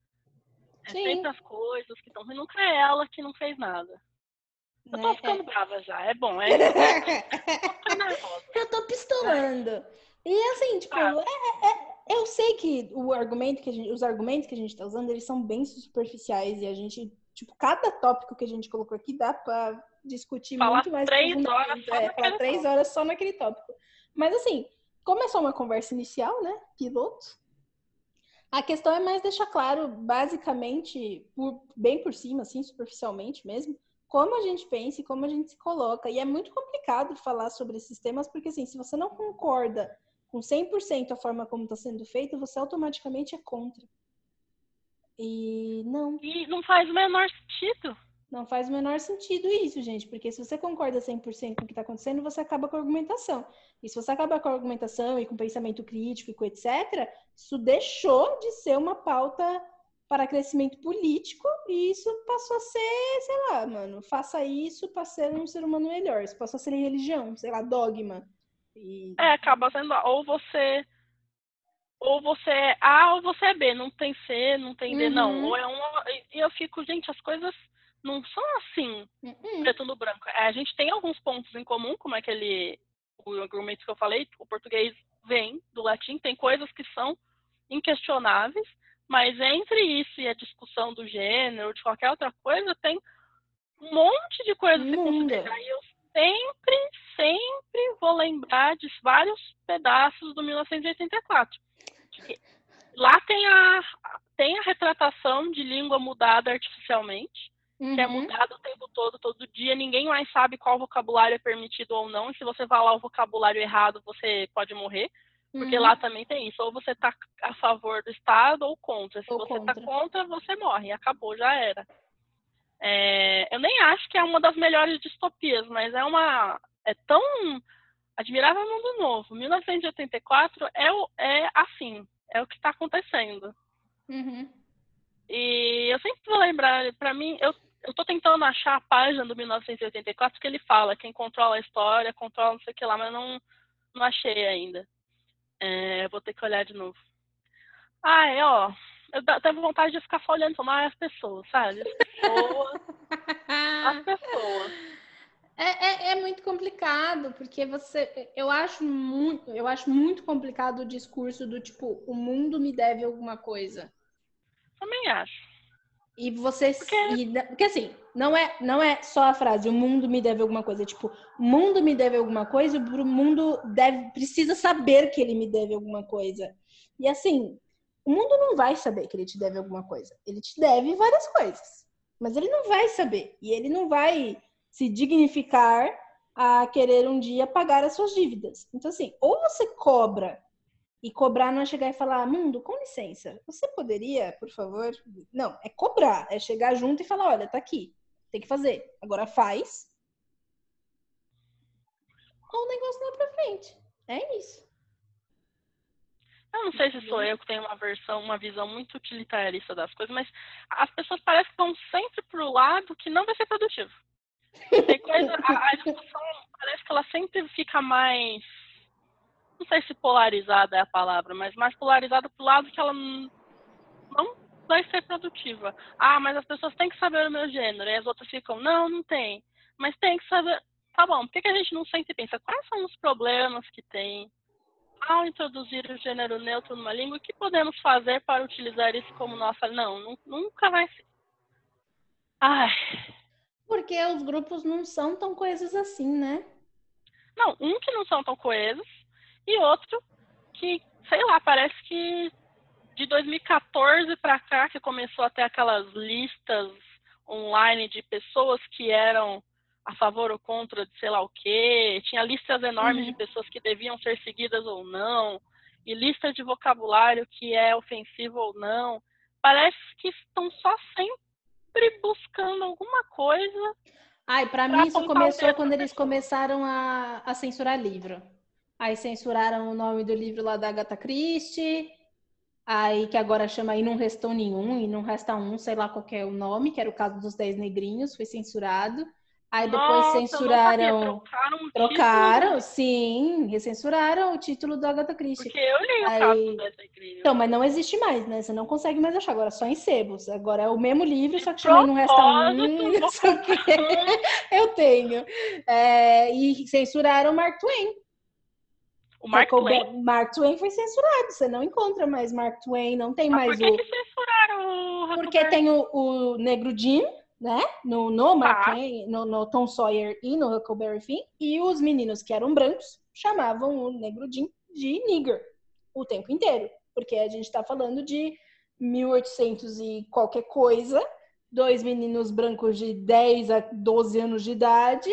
É Sim. sempre as coisas que estão ruins. Nunca é ela que não fez nada. Eu tô né? ficando é. brava já, é bom. É... eu tô pistolando. E assim, tipo, ah. é, é eu sei que o argumento que gente, os argumentos que a gente está usando, eles são bem superficiais e a gente, tipo, cada tópico que a gente colocou aqui dá para discutir falar muito mais. Três horas só é, falar três horas só naquele tópico. Mas assim, como é só uma conversa inicial, né? Piloto. A questão é mais deixar claro, basicamente, por, bem por cima, assim, superficialmente mesmo, como a gente pensa e como a gente se coloca. E é muito complicado falar sobre esses temas, porque assim, se você não concorda com 100% a forma como está sendo feito, você automaticamente é contra. E não. E não faz o menor sentido. Não faz o menor sentido isso, gente, porque se você concorda 100% com o que está acontecendo, você acaba com a argumentação. E se você acaba com a argumentação e com o pensamento crítico, etc., isso deixou de ser uma pauta para crescimento político e isso passou a ser, sei lá, mano, faça isso para ser um ser humano melhor. Isso passou a ser religião, sei lá, dogma. E... É, acaba sendo ou você ou você é A ou você é B, não tem C, não tem D, uhum. não. Ou é um e eu fico, gente, as coisas não são assim, uhum. preto no branco. É, a gente tem alguns pontos em comum, como aquele o argumento que eu falei, o português vem do latim, tem coisas que são inquestionáveis, mas entre isso e a discussão do gênero, de qualquer outra coisa, tem um monte de coisas que considerar. E eu sempre, sempre vou lembrar de vários pedaços do 1984. Lá tem a, tem a retratação de língua mudada artificialmente, uhum. que é uhum. mudada o tempo todo, todo dia. Ninguém mais sabe qual vocabulário é permitido ou não. E se você falar o vocabulário errado, você pode morrer. Porque uhum. lá também tem isso. Ou você está a favor do Estado ou contra. Se ou você está contra. contra, você morre. Acabou, já era. É, eu nem acho que é uma das melhores distopias, mas é uma. É tão admirável mundo novo. 1984 é, o, é assim, é o que está acontecendo. Uhum. E eu sempre vou lembrar, para mim, eu, eu tô tentando achar a página do 1984 que ele fala, quem controla a história, controla não sei o que lá, mas não, não achei ainda. É, vou ter que olhar de novo. Ah, é, ó. Eu tenho vontade de ficar só olhando mais as pessoas, sabe? As pessoas. as pessoas. É, é, é, muito complicado, porque você. Eu acho muito, eu acho muito complicado o discurso do tipo, o mundo me deve alguma coisa. Também acho. E você. Porque... E, porque assim, não é, não é só a frase, o mundo me deve alguma coisa. Tipo, o mundo me deve alguma coisa, o mundo deve, precisa saber que ele me deve alguma coisa. E assim, o mundo não vai saber que ele te deve alguma coisa. Ele te deve várias coisas. Mas ele não vai saber. E ele não vai se dignificar a querer um dia pagar as suas dívidas. Então, assim, ou você cobra e cobrar não é chegar e falar, mundo, com licença, você poderia, por favor? Não, é cobrar, é chegar junto e falar, olha, tá aqui, tem que fazer. Agora faz. Ou o negócio não é pra frente. É isso. Eu não sei se sou eu que tenho uma versão, uma visão muito utilitarista das coisas, mas as pessoas parecem que vão sempre pro lado que não vai ser produtivo. Tem coisa, a, a discussão parece que ela sempre fica mais não sei se polarizada é a palavra, mas mais polarizada pro lado que ela não vai ser produtiva. Ah, mas as pessoas têm que saber o meu gênero. E as outras ficam, não, não tem. Mas tem que saber. Tá bom, por que, que a gente não sempre pensa quais são os problemas que tem ao introduzir o gênero neutro numa língua? O que podemos fazer para utilizar isso como nossa. Não, nunca vai ser. Ai. Porque os grupos não são tão coesos assim, né? Não, um que não são tão coesos e outro que, sei lá, parece que de 2014 para cá, que começou a ter aquelas listas online de pessoas que eram a favor ou contra de sei lá o quê, tinha listas enormes uhum. de pessoas que deviam ser seguidas ou não, e listas de vocabulário que é ofensivo ou não. Parece que estão só sempre buscando alguma coisa. Ai, para mim isso começou quando eles começaram a, a censurar livro. Aí censuraram o nome do livro lá da Agatha Christie. Aí que agora chama E Não Restou Nenhum, e Não Resta Um, sei lá qual é o nome, que era o caso dos Dez Negrinhos, foi censurado. Aí depois Nossa, censuraram. Trocaram, trocaram sim, recensuraram o título do Agatha Christie. Porque eu li o Aí... caso Dez Negrinhos. Então, mas não existe mais, né? Você não consegue mais achar, agora só em sebos. Agora é o mesmo livro, só que chama Não Resta Um, o que. eu tenho. É... E censuraram Mark Twain. O Mark Twain? Mark Twain foi censurado, você não encontra mais Mark Twain, não tem Mas mais por que o. Que censuraram o Porque tem o, o Negro Jim, né? No, no Mark ah. Twain, no, no, Tom Sawyer e no Huckleberry Finn, e os meninos que eram brancos chamavam o Negro Jim de nigger o tempo inteiro, porque a gente está falando de 1800 e qualquer coisa, dois meninos brancos de 10 a 12 anos de idade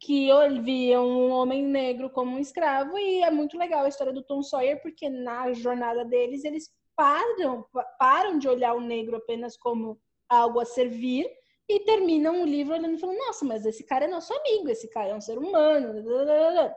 que viam um homem negro como um escravo e é muito legal a história do Tom Sawyer porque na jornada deles eles param param de olhar o negro apenas como algo a servir e terminam o livro olhando e falando, nossa, mas esse cara é nosso amigo, esse cara é um ser humano.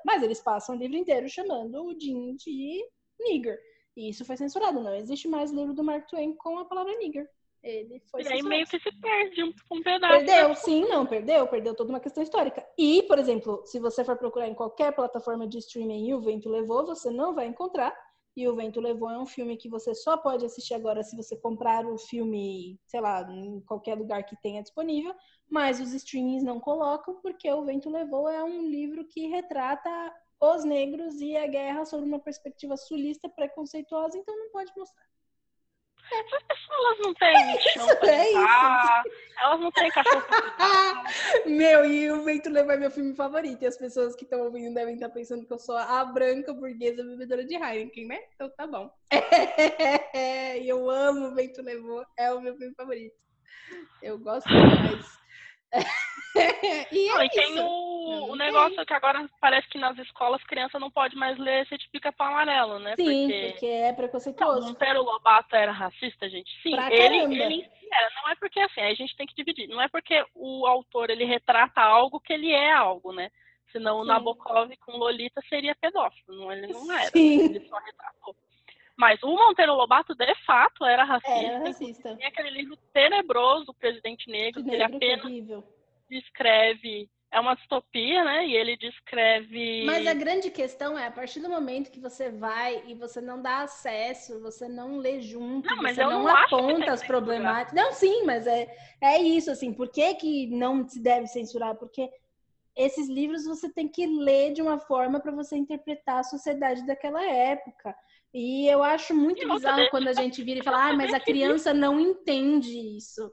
Mas eles passam o livro inteiro chamando o Jim de nigger. E isso foi censurado. Não existe mais livro do Mark Twain com a palavra nigger. Ele foi e aí meio que se perde um, um pedaço. Perdeu, sim, não, perdeu, perdeu toda uma questão histórica. E, por exemplo, se você for procurar em qualquer plataforma de streaming e o vento levou, você não vai encontrar. E o Vento Levou é um filme que você só pode assistir agora se você comprar o filme, sei lá, em qualquer lugar que tenha disponível, mas os streamings não colocam, porque o Vento Levou é um livro que retrata os negros e a guerra sob uma perspectiva sulista preconceituosa, então não pode mostrar. As pessoas não têm chão pra é. Elas não têm cachorro pra Meu, e o Vento Levar é meu filme favorito. E as pessoas que estão ouvindo devem estar pensando que eu sou a branca burguesa bebedora de Heineken, né? Então tá bom. E eu amo o Vento Levou. É o meu filme favorito. Eu gosto demais. e, é não, e tem o, o negócio que agora parece que nas escolas criança não pode mais ler certifica para amarelo, né? Sim, porque, porque é preconceituoso. Não, Monteiro Lobato era racista, gente. Sim, pra ele, ele era. Não é porque assim, a gente tem que dividir. Não é porque o autor ele retrata algo que ele é algo, né? Senão Sim. o Nabokov com Lolita seria pedófilo. Não, ele não era. Sim. Ele só retratou. Mas o Monteiro Lobato, de fato, era racista. Era racista. Tem aquele livro tenebroso, O Presidente Negro, que, ele apenas horrível. descreve. É uma distopia, né? E ele descreve. Mas a grande questão é, a partir do momento que você vai e você não dá acesso, você não lê junto, não, você não, não aponta as problemáticas. Não, sim, mas é, é isso, assim. Por que, que não se deve censurar? Porque esses livros você tem que ler de uma forma para você interpretar a sociedade daquela época. E eu acho muito bizarro quando a gente vira e fala, ah, mas a criança não entende isso.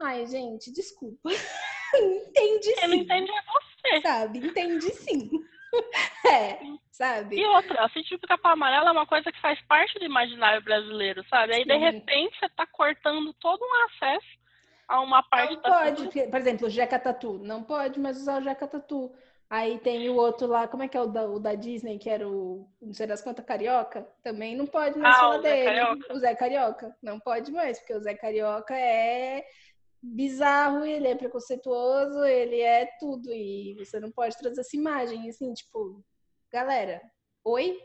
Ai, gente, desculpa. entende sim. Não entende é você. Sabe? Entende sim. é, sabe? E outra, a científica capa amarela é uma coisa que faz parte do imaginário brasileiro, sabe? Aí, sim. de repente, você tá cortando todo um acesso a uma parte não da pode, por exemplo, o Jeca Tatu. Não pode mais usar o Jeca Tatu. Aí tem o outro lá, como é que é o da, o da Disney, que era o, não sei das quantas, Carioca? Também não pode mais ah, dele. Carioca. O Zé Carioca. Não pode mais, porque o Zé Carioca é bizarro, ele é preconceituoso, ele é tudo. E você não pode trazer essa imagem, assim, tipo, galera, oi?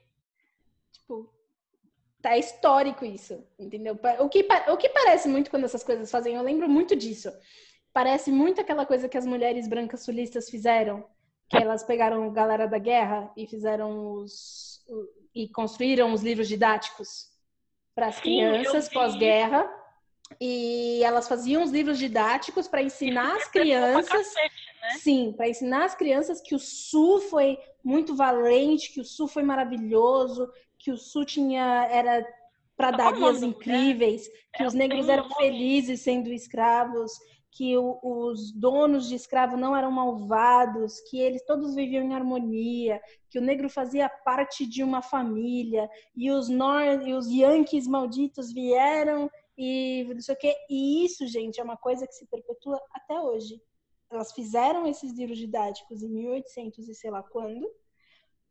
Tipo, tá histórico isso, entendeu? O que, o que parece muito quando essas coisas fazem, eu lembro muito disso. Parece muito aquela coisa que as mulheres brancas sulistas fizeram que elas pegaram galera da guerra e fizeram os e construíram os livros didáticos para as crianças pós-guerra e elas faziam os livros didáticos para ensinar as crianças cacete, né? sim para ensinar as crianças que o sul foi muito valente que o sul foi maravilhoso que o sul tinha era pradarias tá incríveis né? que é, os negros eram felizes sendo escravos que o, os donos de escravo não eram malvados, que eles todos viviam em harmonia, que o negro fazia parte de uma família e os nor e os yankees malditos vieram e não sei o quê. E isso, gente, é uma coisa que se perpetua até hoje. Elas fizeram esses livros didáticos em 1800 e sei lá quando,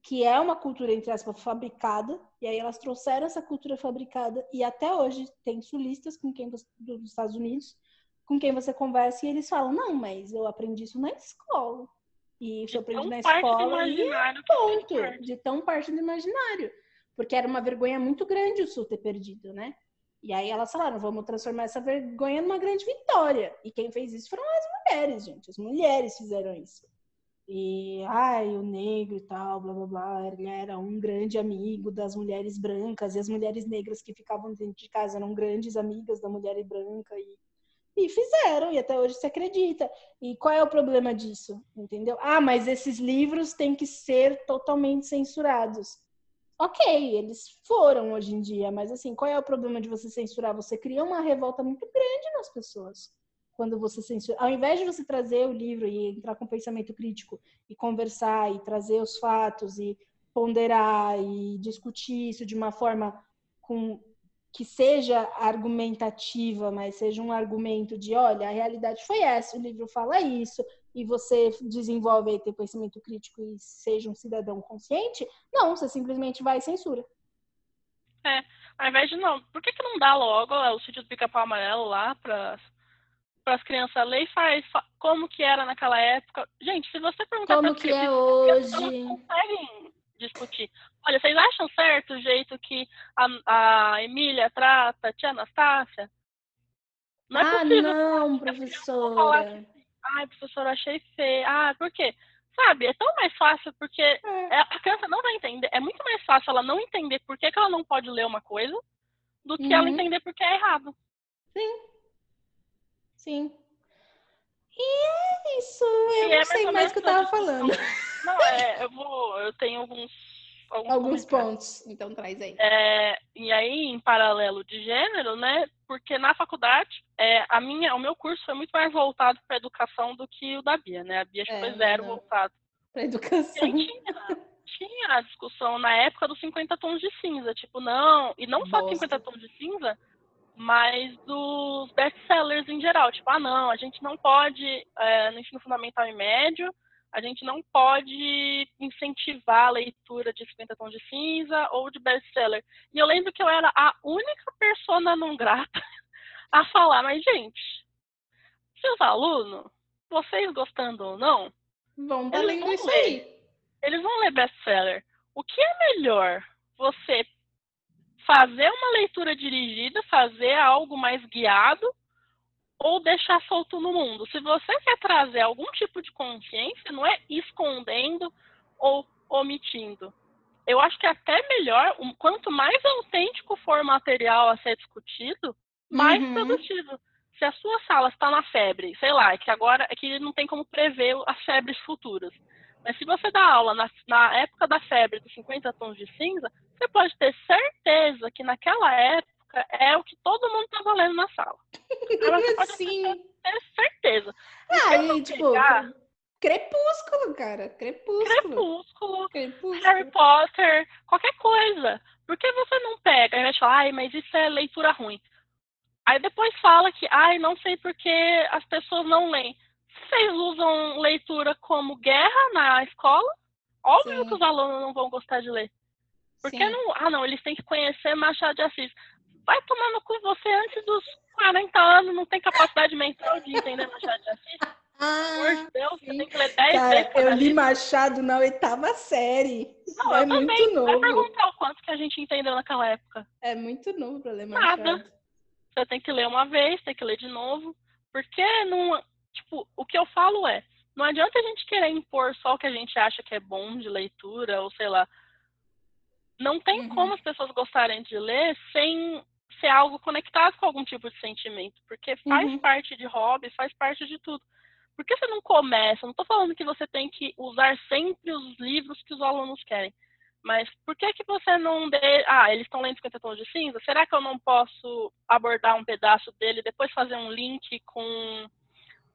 que é uma cultura, entre aspas, fabricada, e aí elas trouxeram essa cultura fabricada, e até hoje tem sulistas com quem dos Estados Unidos com quem você conversa e eles falam, não, mas eu aprendi isso na escola. E isso eu aprendi na escola e ponto. De tão parte do imaginário. Porque era uma vergonha muito grande o Sul ter perdido, né? E aí elas falaram, vamos transformar essa vergonha numa grande vitória. E quem fez isso foram as mulheres, gente. As mulheres fizeram isso. E, ai, o negro e tal, blá blá blá, ele era um grande amigo das mulheres brancas, e as mulheres negras que ficavam dentro de casa eram grandes amigas da mulher branca, e e fizeram, e até hoje se acredita. E qual é o problema disso? Entendeu? Ah, mas esses livros têm que ser totalmente censurados. Ok, eles foram hoje em dia, mas assim, qual é o problema de você censurar? Você cria uma revolta muito grande nas pessoas quando você censura. Ao invés de você trazer o livro e entrar com pensamento crítico e conversar e trazer os fatos e ponderar e discutir isso de uma forma com que seja argumentativa, mas seja um argumento de, olha, a realidade foi essa, o livro fala isso, e você desenvolve aí teu conhecimento crítico e seja um cidadão consciente, não, você simplesmente vai e censura. É, ao invés de não, por que, que não dá logo o sítio do pica-pau amarelo lá para as crianças ler e faz como que era naquela época? Gente, se você perguntar como que é hoje, não conseguem discutir. Olha, vocês acham certo o jeito que a, a Emília trata a tia Anastácia? Não é ah, possível. não, professora. Ai, professora, achei feio. Ah, por quê? Sabe, é tão mais fácil porque é. a criança não vai entender. É muito mais fácil ela não entender por que, que ela não pode ler uma coisa do que uhum. ela entender por que é errado. Sim. Sim. E é isso. Eu e não é sei mais o que eu tava falando. Não, é, eu vou. Eu tenho alguns alguns, alguns pontos. Então traz aí. É, e aí, em paralelo de gênero, né? Porque na faculdade, é, a minha, o meu curso foi muito mais voltado para educação do que o da Bia, né? A Bia é, foi zero não. voltado. Para educação. Tinha, tinha a discussão na época dos 50 tons de cinza, tipo, não, e não só 50 tons de cinza, mas dos best-sellers em geral. Tipo, ah, não, a gente não pode, é, no ensino fundamental e médio, a gente não pode incentivar a leitura de 50 tons de cinza ou de best-seller. E eu lembro que eu era a única pessoa não grata a falar, mas gente, seus alunos, vocês gostando ou não, vão tá lendo isso ler, aí. Eles vão ler best-seller. O que é melhor? Você fazer uma leitura dirigida, fazer algo mais guiado, ou deixar solto no mundo. Se você quer trazer algum tipo de consciência, não é escondendo ou omitindo. Eu acho que é até melhor, quanto mais autêntico for o material a ser discutido, mais uhum. produtivo. Se a sua sala está na febre, sei lá, é que agora é que não tem como prever as febres futuras. Mas se você dá aula na, na época da febre dos 50 tons de cinza, você pode ter certeza que naquela época é o que todo mundo tá valendo na sala. Sim. Ter certeza. Ah, e, tipo, pegar... crepúsculo, cara. Crepúsculo. crepúsculo. Crepúsculo. Harry Potter, qualquer coisa. Por que você não pega e vai falar, ai, mas isso é leitura ruim? Aí depois fala que, ai, não sei porque as pessoas não leem. Vocês usam leitura como guerra na escola? Óbvio Sim. que os alunos não vão gostar de ler. Porque Sim. não. Ah, não, eles têm que conhecer Machado de Assis vai tomar no cu você antes dos 40 anos, não tem capacidade mental de entender Machado de Assis. Ah, Deus, você tem que ler 10 Cara, vezes. Eu li Machado na oitava série. Não, é muito também. novo. Vai perguntar o quanto que a gente entendeu naquela época. É muito novo pra ler Machado. Nada. Você tem que ler uma vez, tem que ler de novo. Porque não. Tipo, o que eu falo é, não adianta a gente querer impor só o que a gente acha que é bom de leitura, ou sei lá. Não tem uhum. como as pessoas gostarem de ler sem ser algo conectado com algum tipo de sentimento, porque faz uhum. parte de hobby, faz parte de tudo. Por que você não começa? Não estou falando que você tem que usar sempre os livros que os alunos querem, mas por que que você não dê... Ah, eles estão lendo 50 tons de cinza? Será que eu não posso abordar um pedaço dele e depois fazer um link com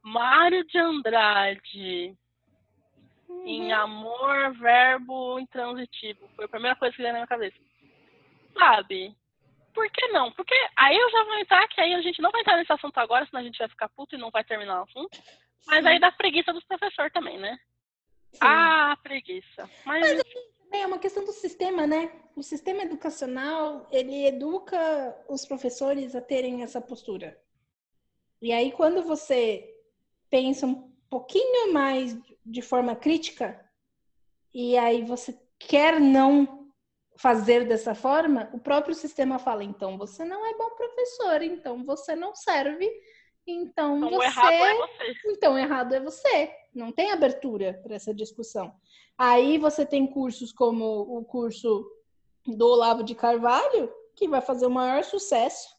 Mário de Andrade uhum. em Amor, Verbo Intransitivo? Foi a primeira coisa que veio na minha cabeça. Sabe? Por que não? Porque aí eu já vou entrar, que aí a gente não vai entrar nesse assunto agora, senão a gente vai ficar puto e não vai terminar o assunto. Mas Sim. aí dá preguiça dos professores também, né? Sim. Ah, preguiça. Mas, Mas é uma questão do sistema, né? O sistema educacional, ele educa os professores a terem essa postura. E aí, quando você pensa um pouquinho mais de forma crítica, e aí você quer não fazer dessa forma, o próprio sistema fala: então você não é bom professor, então você não serve, então, então você... Errado é você. Então errado é você. Não tem abertura para essa discussão. Aí você tem cursos como o curso do Olavo de Carvalho, que vai fazer o maior sucesso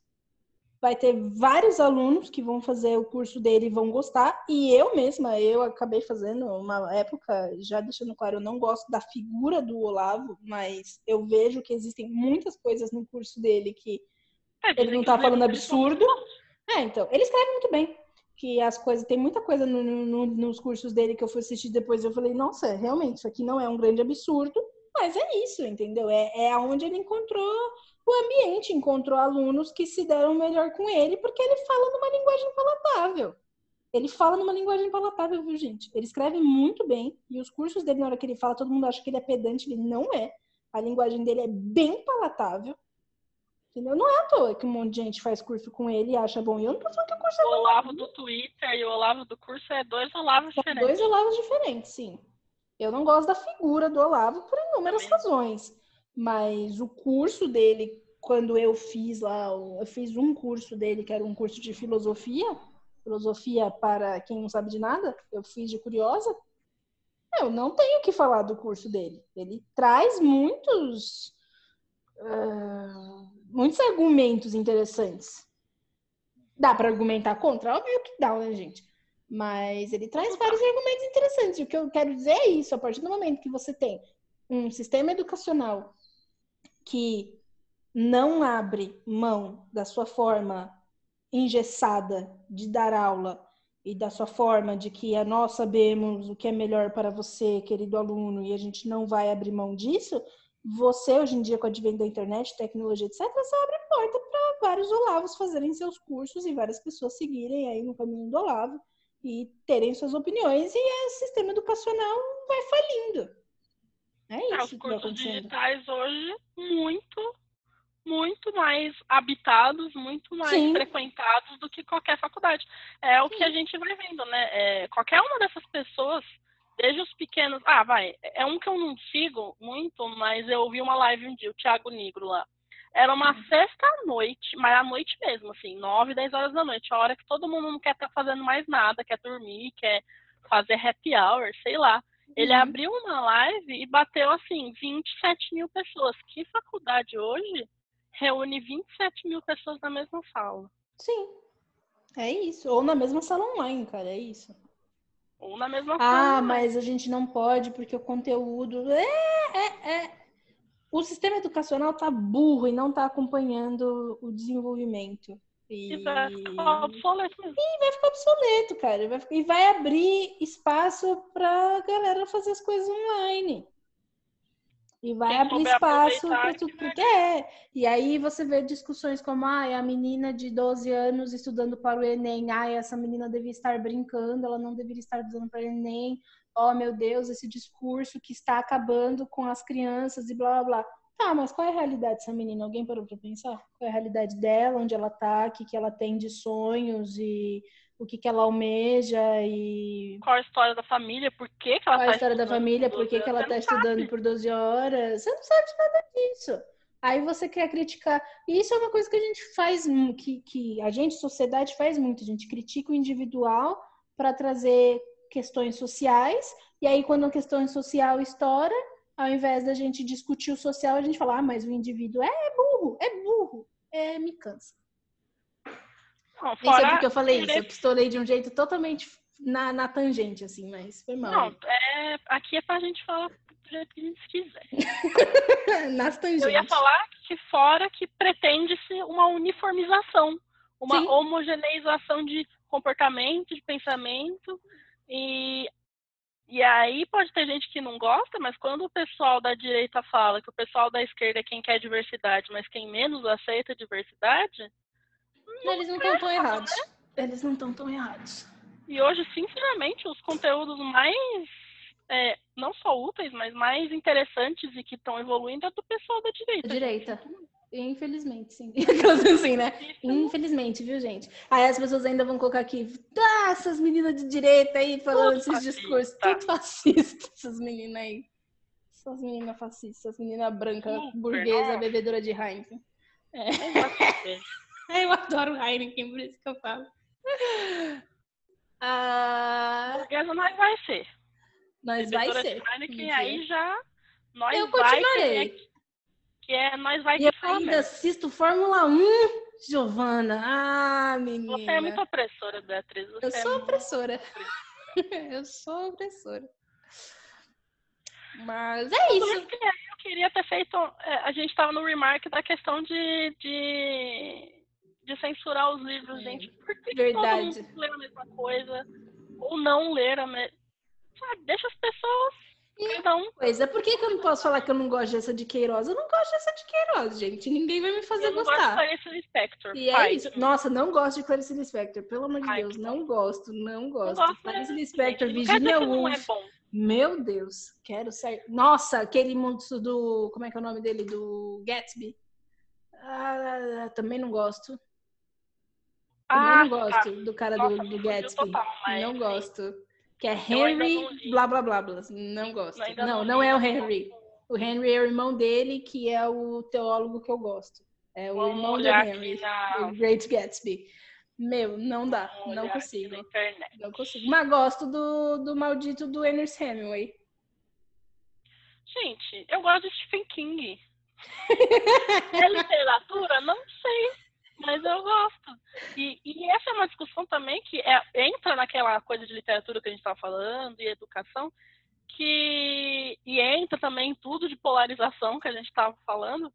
vai ter vários alunos que vão fazer o curso dele e vão gostar. E eu mesma, eu acabei fazendo uma época, já deixando claro, eu não gosto da figura do Olavo, mas eu vejo que existem muitas coisas no curso dele que é, ele não tá falando absurdo. É, então, ele escreve muito bem. Que as coisas, tem muita coisa no, no, nos cursos dele que eu fui assistir depois. Eu falei, nossa, realmente, isso aqui não é um grande absurdo, mas é isso, entendeu? É, é aonde ele encontrou o ambiente encontrou alunos que se deram melhor com ele porque ele fala numa linguagem palatável. Ele fala numa linguagem palatável, viu, gente? Ele escreve muito bem e os cursos dele, na hora que ele fala, todo mundo acha que ele é pedante, ele não é. A linguagem dele é bem palatável. Entendeu? Não é à toa que um monte de gente faz curso com ele e acha bom. E eu não tô falando que o curso é O Olavo do Twitter e o Olavo do curso é dois Olavos diferentes. dois Olavos diferentes, sim. Eu não gosto da figura do Olavo por inúmeras razões. Mas o curso dele, quando eu fiz lá, eu fiz um curso dele, que era um curso de filosofia, filosofia para quem não sabe de nada, eu fiz de curiosa. Eu não tenho o que falar do curso dele. Ele traz muitos, ah, muitos argumentos interessantes. Dá para argumentar contra? Óbvio que dá, né, gente? Mas ele traz vários argumentos interessantes. O que eu quero dizer é isso: a partir do momento que você tem um sistema educacional que não abre mão da sua forma engessada de dar aula e da sua forma de que é nós sabemos o que é melhor para você, querido aluno, e a gente não vai abrir mão disso, você, hoje em dia, com o advento da internet, tecnologia, etc., você abre porta para vários Olavos fazerem seus cursos e várias pessoas seguirem aí no caminho do Olavo e terem suas opiniões, e o sistema educacional vai falindo. É É, isso os que vai cursos digitais hoje muito, muito mais habitados, muito mais Sim. frequentados do que qualquer faculdade. É o que a gente vai vendo, né? É, qualquer uma dessas pessoas, desde os pequenos. Ah, vai, é um que eu não sigo muito, mas eu vi uma live um dia, o Thiago Negro lá. Era uma Uhum. sexta à noite, mas à noite mesmo, assim, nove, dez horas da noite, a hora que todo mundo não quer estar fazendo mais nada, quer dormir, quer fazer happy hour, sei lá. Ele Uhum. abriu uma live e bateu assim, 27 mil pessoas. Que faculdade hoje reúne 27 mil pessoas na mesma sala? Sim. É isso. Ou na mesma sala online, cara, é isso. Ou na mesma sala. Ah, mas a gente não pode porque o conteúdo. É, é, é. O sistema educacional tá burro e não tá acompanhando o desenvolvimento. E E vai ficar obsoleto mesmo. vai ficar obsoleto, cara. Vai ficar- E vai abrir espaço pra galera fazer as coisas online. E vai abrir espaço para que tudo porque é. E aí você vê discussões como, ah, a menina de 12 anos estudando para o Enem, ah, essa menina devia estar brincando, ela não deveria estar estudando para o Enem. Oh, meu Deus, esse discurso que está acabando com as crianças e blá blá blá. Tá, mas qual é a realidade dessa menina? Alguém parou para pensar? Qual é a realidade dela, onde ela tá, o que, que ela tem de sonhos e o que, que ela almeja e Qual a história da família? Por que, que ela qual a tá história da família, por que, 12 que ela está estudando por 12 horas. Você não sabe de nada disso. Aí você quer criticar. E isso é uma coisa que a gente faz, que, que a gente, sociedade, faz muito. A gente critica o individual para trazer questões sociais. E aí, quando a questão social estoura, ao invés da gente discutir o social, a gente fala, ah, mas o indivíduo é, é burro, é burro. É, me cansa. Não, Nem sei fora porque eu falei isso. Eu pistolei de um jeito totalmente na, na tangente, assim, mas foi mal. Não, é, aqui é pra gente falar do jeito que a gente quiser. Nas tangentes. Eu ia falar que fora que pretende-se uma uniformização, uma Sim. homogeneização de comportamento, de pensamento. E, e aí pode ter gente que não gosta, mas quando o pessoal da direita fala que o pessoal da esquerda é quem quer diversidade, mas quem menos aceita diversidade, Eles não estão tão errados. Eles não estão tão errados. e hoje, sinceramente, os conteúdos mais, é, não só úteis, mas mais interessantes e que estão evoluindo é do pessoal da direita. Da direita. Infelizmente, sim. Assim, né? Infelizmente, viu, gente? Aí as pessoas ainda vão colocar aqui, ah, essas meninas de direita aí falando Tudo esses fascista. discursos. Tudo fascista, essas meninas aí. Essas meninas fascistas, essas meninas brancas, burguesa, bebedora de Heineken. vai saber. Eu adoro Heineken, por isso que eu falo. Ah, Burguesa nós vai ser. vai Bebedora ser. de Heineken, aí já nós Eu vai continuarei. é, que é nós vai E eu ainda mesmo. assisto Fórmula 1, Giovana. Ah, menina. Você é muito opressora, Beatriz. Você Eu é sou muito- opressora. eu sou opressora. Mas é isso. Porque eu queria ter feito. é, A gente estava no remark da questão de, de, de censurar os livros, É, gente. Por que verdade. todo mundo lê a mesma coisa? Ou não ler a mesma. Sabe, deixa as pessoas. Um. Pois é, por que, que eu não posso falar que eu não gosto dessa de Queiroz? Eu não gosto dessa de Queiroz, gente. Ninguém vai me fazer Eu não gosto de gostar. Clarice Lispector. E é Pai. isso. Nossa, não gosto de Clarice Lispector. Pelo amor de Ai, Deus, não gosto, não Não gosto. gosto Clarice Lispector, gente. Virginia é Woolf. bom. Meu Deus, quero sair. Nossa, aquele monstro do. Como é que é o nome dele? Do Gatsby. Ah, também não gosto. Também Ah, não gosto do cara do, Nossa, do fugiu Gatsby. total, mas, não gosto. Que é Henry, não blá blá blá blá. Não gosto. Não, li, não é o Henry. O Henry é o irmão dele, que é o teólogo que eu gosto. É o Vamos irmão do Henry, na- o Great Gatsby. Meu, não dá, Vamos não consigo. Não consigo. Mas gosto do, do maldito do Ernest Hemingway. Gente, eu gosto de Stephen King. é literatura? Não sei, mas eu gosto. E, e essa é uma discussão também que é- entra naquela coisa de literatura que a gente estava falando e educação, que e entra também tudo de polarização que a gente estava falando,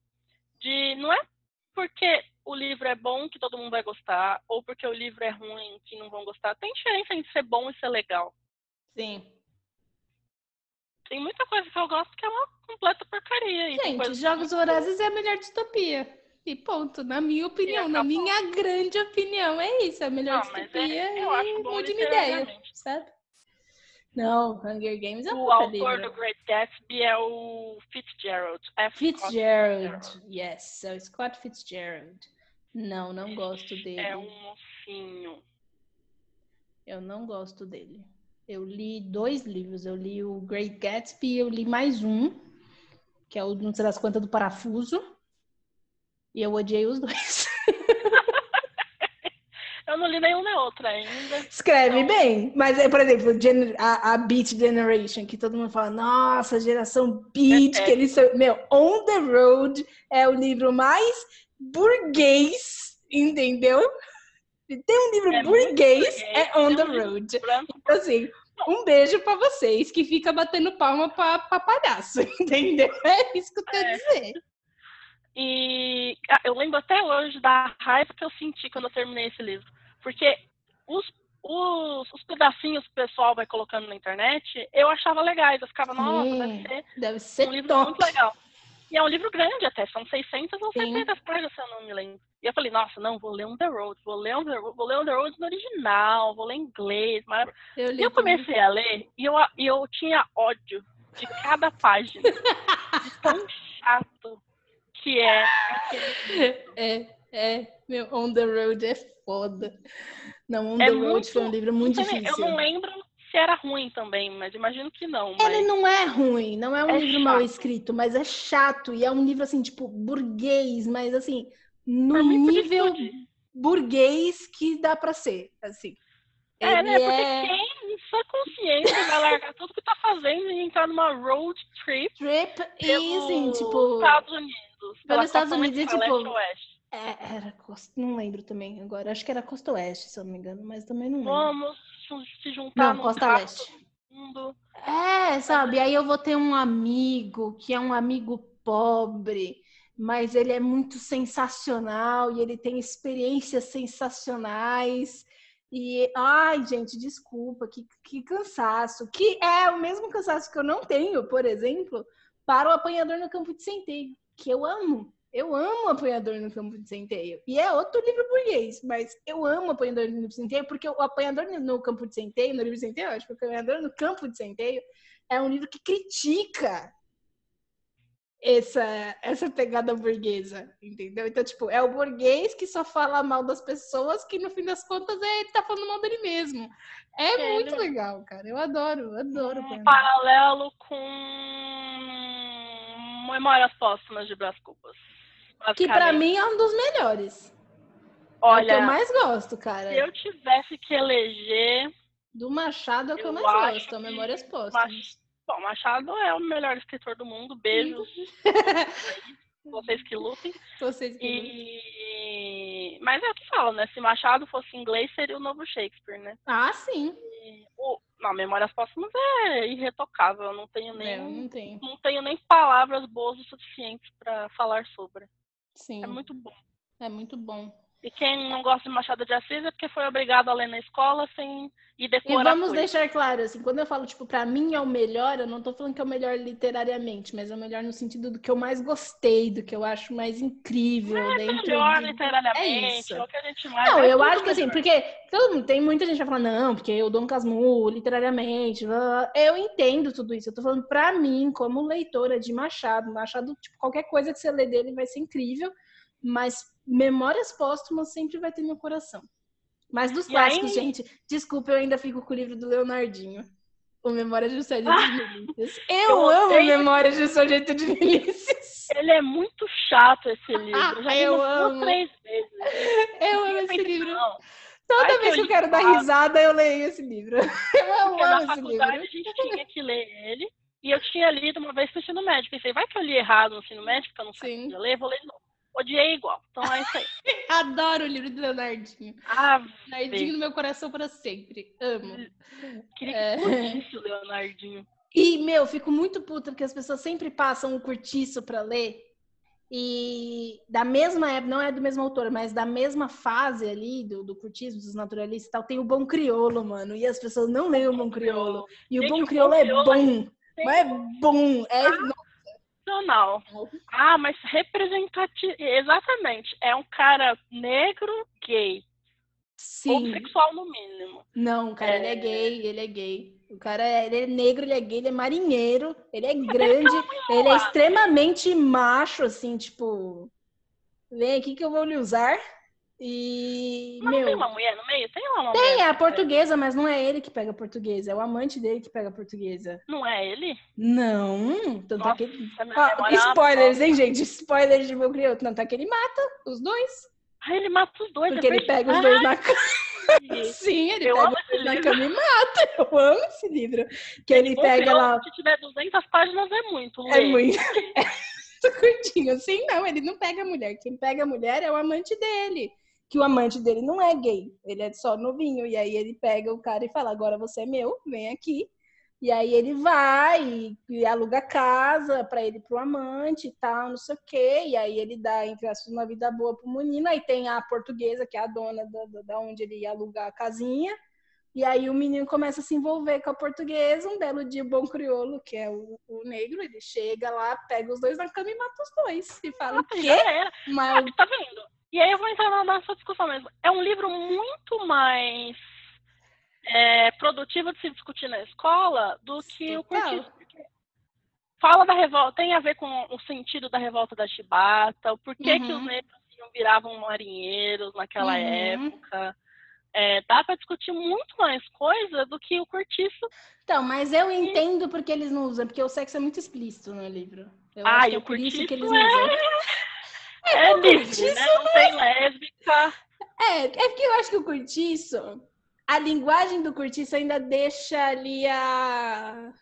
de não é porque o livro é bom que todo mundo vai gostar, ou porque o livro é ruim que não vão gostar. Tem diferença entre ser bom e ser legal. Sim. Tem muita coisa que eu gosto que é uma completa porcaria. Gente, Jogos Vorazes é a melhor distopia. E ponto, na minha opinião, na acabou. minha grande opinião, é isso, é a melhor Não, mas é- distopia eu acho bom minha ideia, sabe? Não, Hunger Games é O autor do Great Gatsby é o Fitzgerald. F. Scott Fitzgerald, yes, é o Scott Fitzgerald. Não, não gosto dele. É um mocinho. Eu não gosto dele. Eu li dois livros. Eu li o Great Gatsby e eu li mais um, que é o não sei das quantas do parafuso. E eu odiei os dois. Eu não li nenhum nem outro ainda. Escreve Não. bem, mas é, por exemplo, a, a Beat Generation, que todo mundo fala, nossa, geração Beat, É que eles são. Meu, On the Road é o livro mais burguês, entendeu? Se tem um livro É burguês, burguês, é On the um Road. Branco. Então, assim, um beijo pra vocês que fica batendo palma pra, pra palhaço, entendeu? É isso que eu a É. dizer. E ah, eu lembro até hoje da raiva que eu senti quando eu terminei esse livro. Porque os, os, os pedacinhos que o pessoal vai colocando na internet, eu achava legais. Eu ficava, nossa, deve ser Deve ser um livro top. muito legal. E é um livro grande até, são 600 ou Sim. 700 páginas, se eu não me lembro. E eu falei, nossa, não, vou ler On The Road, vou ler On The Road, vou ler On The Road no original, vou ler em inglês. Mas... Eu, E eu comecei a ler e eu, e eu tinha ódio de cada página. de tão chato que é livro. É, é, meu, On the Road é foda. Não, On É the Road muito- foi um livro muito sei, difícil. Eu não lembro se era ruim também, mas imagino que não. Ele Mas... não é ruim, não é um É livro mal chato. escrito, mas é chato e é um livro assim, tipo, burguês, mas assim, no nível burguês que dá pra ser, assim. É, Ele né? Porque é quem, em sua consciência, vai largar tudo que tá fazendo e entrar numa road trip trip e assim, tipo, Estados Unidos. Pela pelos Estados Unidos, e, tipo, leste é, era costa, não lembro também agora, acho que era Costa Oeste, se eu não me engano, mas também não lembro. Vamos se- juntar Não, no Costa Leste. mundo. É, sabe? Aí eu vou ter um amigo que é um amigo pobre, mas ele é muito sensacional e ele tem experiências sensacionais. E, ai, gente, desculpa, que, que cansaço. Que é o mesmo cansaço que eu não tenho, por exemplo, para o apanhador no campo de centeio, que eu amo. Eu amo Apanhador no Campo de Centeio. E é outro livro burguês, mas eu amo Apanhador no Campo de Centeio, porque o Apanhador no Campo de Centeio, no livro de Centeio, acho que o Apanhador no Campo de Centeio é um livro que critica essa, essa pegada burguesa, entendeu? Então, tipo, é o burguês que só fala mal das pessoas, que no fim das contas é, ele tá falando mal dele mesmo. É É, muito ele- legal, cara. Eu adoro, adoro. Um Apanhador. paralelo com Memórias Póstumas de Brás Cubas. Que pra basicamente. mim é um dos melhores. é o que Olha, eu mais gosto, cara. se eu tivesse que eleger. Do Machado é o que eu, Eu mais gosto, é que Memórias Mach- Póstumas. Bom, Machado é o melhor escritor do mundo. Beijos. Vocês que lutem. Vocês que E... Mas é o que fala, né? Se Machado fosse inglês, seria o novo Shakespeare, né? Ah, sim. E o... Não, Memórias Póstumas é irretocável. Eu não tenho nem, É, eu não tenho. não tenho nem palavras boas o suficiente para falar sobre. Sim. É muito bom. É muito bom. E quem não gosta de Machado de Assis é porque foi obrigado a ler na escola sem E decorar vamos coisa. deixar claro, assim, quando eu falo, tipo, pra mim é o melhor, eu não tô falando que é o melhor literariamente, mas é o melhor no sentido do que eu mais gostei, do que eu acho mais incrível dentro Melhor de... literariamente, isso. é o que a gente mais Não, é eu acho que assim, melhor. porque todo tem muita gente que vai falar, não, porque o Dom Casmurro, literariamente, blá, blá. eu entendo tudo isso. Eu tô falando pra mim, como leitora de Machado, Machado, tipo, qualquer coisa que você lê dele vai ser incrível, mas Memórias Póstumas sempre vai ter meu coração. Mas dos E clássicos, aí- gente, desculpa, eu ainda fico com o livro do Leonardinho. O Memórias de Sargento Ah! de Milícias. Eu, Eu amo odeio Memórias de Sargento de Milícias. Ele é muito chato esse livro. Já Eu amo. três vezes. Eu amo Eu esse livro. não, Toda Ai, vez que que eu quero dar risada, eu leio esse livro. Eu amo na esse faculdade livro. a gente tinha que ler ele. E eu tinha lido uma vez pro ensino médio. Pensei, vai que eu li errado no ensino médio, porque eu não sabia ler, vou ler de novo. Odiei igual. Então é isso aí. Adoro o livro do Leonardinho. Ah, Leonardinho no meu coração para sempre. Amo. queria É. que o Leonardinho. E, meu, fico muito puta porque as pessoas sempre passam um curtiço pra ler. E da mesma época, não é do mesmo autor, mas da mesma fase ali do, do curtismo, dos naturalistas e tal, tem o Bom Criolo, mano. E as pessoas não leem o Bom Criolo. E o Bom o Criolo é Criolo bom. Mas é bom. É Ah, mas representativo. Exatamente. É um cara negro gay. Ou sim. sexual, no mínimo. Não, cara, ele é É. gay, ele é gay. O cara é, ele é negro, ele é gay, ele é marinheiro, ele é grande, ele é extremamente macho, assim, tipo, vem aqui que eu vou lhe usar. E, Mas não tem meu, uma mulher no meio? Tem uma tem, mulher. é a portuguesa, mas não é ele que pega a portuguesa, é o amante dele que pega a portuguesa. Não é ele? Não, tanto é Nossa, que ele... a minha Ó, memória é uma spoilers, hein, gente? Spoilers de meu crioulo. Tanto é que ele mata os dois, Ah, ele mata os dois. porque é ele pega os dois na cama. Sim, ele Eu pega os dois na cama e mata. Eu amo esse livro. Que ele Bom, pega lá... Se tiver 200 páginas é muito. É lê. muito. É muito curtinho. Sim, não, ele não pega a mulher. Quem pega a mulher é o amante dele. Que o amante dele não é gay, ele é só novinho. E aí ele pega o cara e fala: agora você é meu, vem aqui. E aí ele vai e, e aluga casa pra ele pro amante e tal, não sei o quê. E aí ele dá, entre aspas, uma vida boa pro menino. Aí tem a portuguesa, que é a dona da, da- onde ele ia alugar a casinha. E aí o menino começa a se envolver com a portuguesa. Um belo dia, o bom crioulo, que é o, o negro, ele chega lá, pega os dois na cama e mata os dois. E fala, o Nossa, quê? Mas Ah, tá vendo? E aí eu vou entrar na nossa discussão mesmo. É um livro muito mais é, produtivo de se discutir na escola do que o curtismo. Fala da revolta, tem a ver com o sentido da revolta da chibata, o porquê que Uhum. os negros não viravam marinheiros naquela Uhum. época. É, dá pra discutir muito mais coisa do que o cortiço. Então, mas eu entendo porque eles não usam, porque o sexo é muito explícito no livro. Eu Ah, acho e que é o por é-. É, livre, né? Não tem lésbica. É, é porque eu acho que o curtiço, a linguagem do curtiço ainda deixa ali a.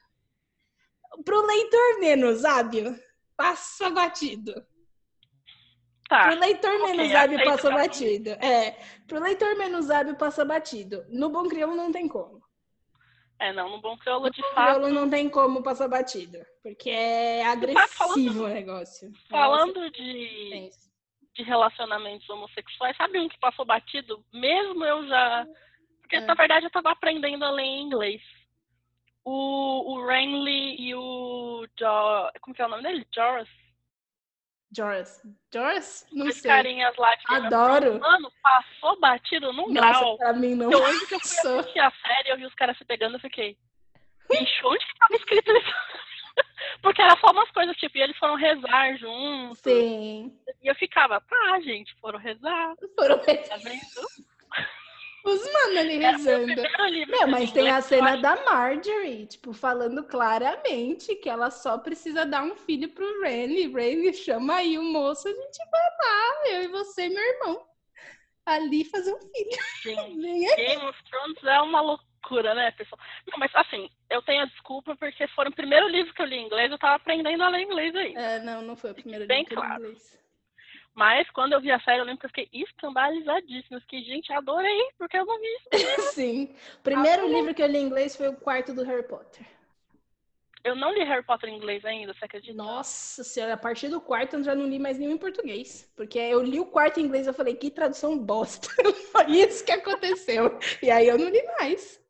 Pro leitor menos hábil, passa batido. Tá. Pro leitor ok, menos hábil, passa batido. É, pro leitor menos hábil, passa batido. No Bom Crioulo não tem como. É, não, no Bom Crioulo, de fato, Crioulo não tem como passar batido. Porque é agressivo o negócio. falando É de, tenso. de relacionamentos homossexuais, sabe um que passou batido? Mesmo eu já. Porque, É. na verdade, eu tava aprendendo a ler em inglês. O, o Renly e o. Jo... Como que é o nome dele? Joris? Joris. Joris? Não Os sei. carinhas lá de of Adoro. Mano, passou batido num Nossa, grau. pra mim não Eu lembro que eu fui assistir a série, eu vi os caras se pegando, eu fiquei. Bicho, onde que tava escrito isso? Porque era só umas coisas, tipo, e eles foram rezar juntos. Sim. E eu ficava, tá, gente, foram rezar, Foram tá vendo? Os mano ali meu rezando. Meu, mas tem a cena da Marjorie, tipo, falando claramente que ela só precisa dar um filho pro Renly. Renly chama aí o moço, a gente vai lá, eu e você, meu irmão. Ali fazer um filho. Sim. Game of Thrones é uma loucura, né, pessoal? Não, mas assim, eu tenho a desculpa porque foi o primeiro livro que eu li em inglês, eu tava aprendendo a ler inglês aí. É, não, não foi o primeiro Bem livro que eu li em claro. inglês. Mas quando eu vi a série, eu lembro que eu fiquei escandalizadíssima. Eu fiquei, gente, adorei, porque eu não vi isso. Sim. O primeiro Ah, livro que eu li em inglês foi o quarto do Harry Potter. Eu não li Harry Potter em inglês ainda, você acredita? Nossa senhora, a partir do quarto eu já não li mais nenhum em português. Porque eu li o quarto em inglês, eu falei, que tradução bosta. Foi isso que aconteceu. E aí eu não li mais.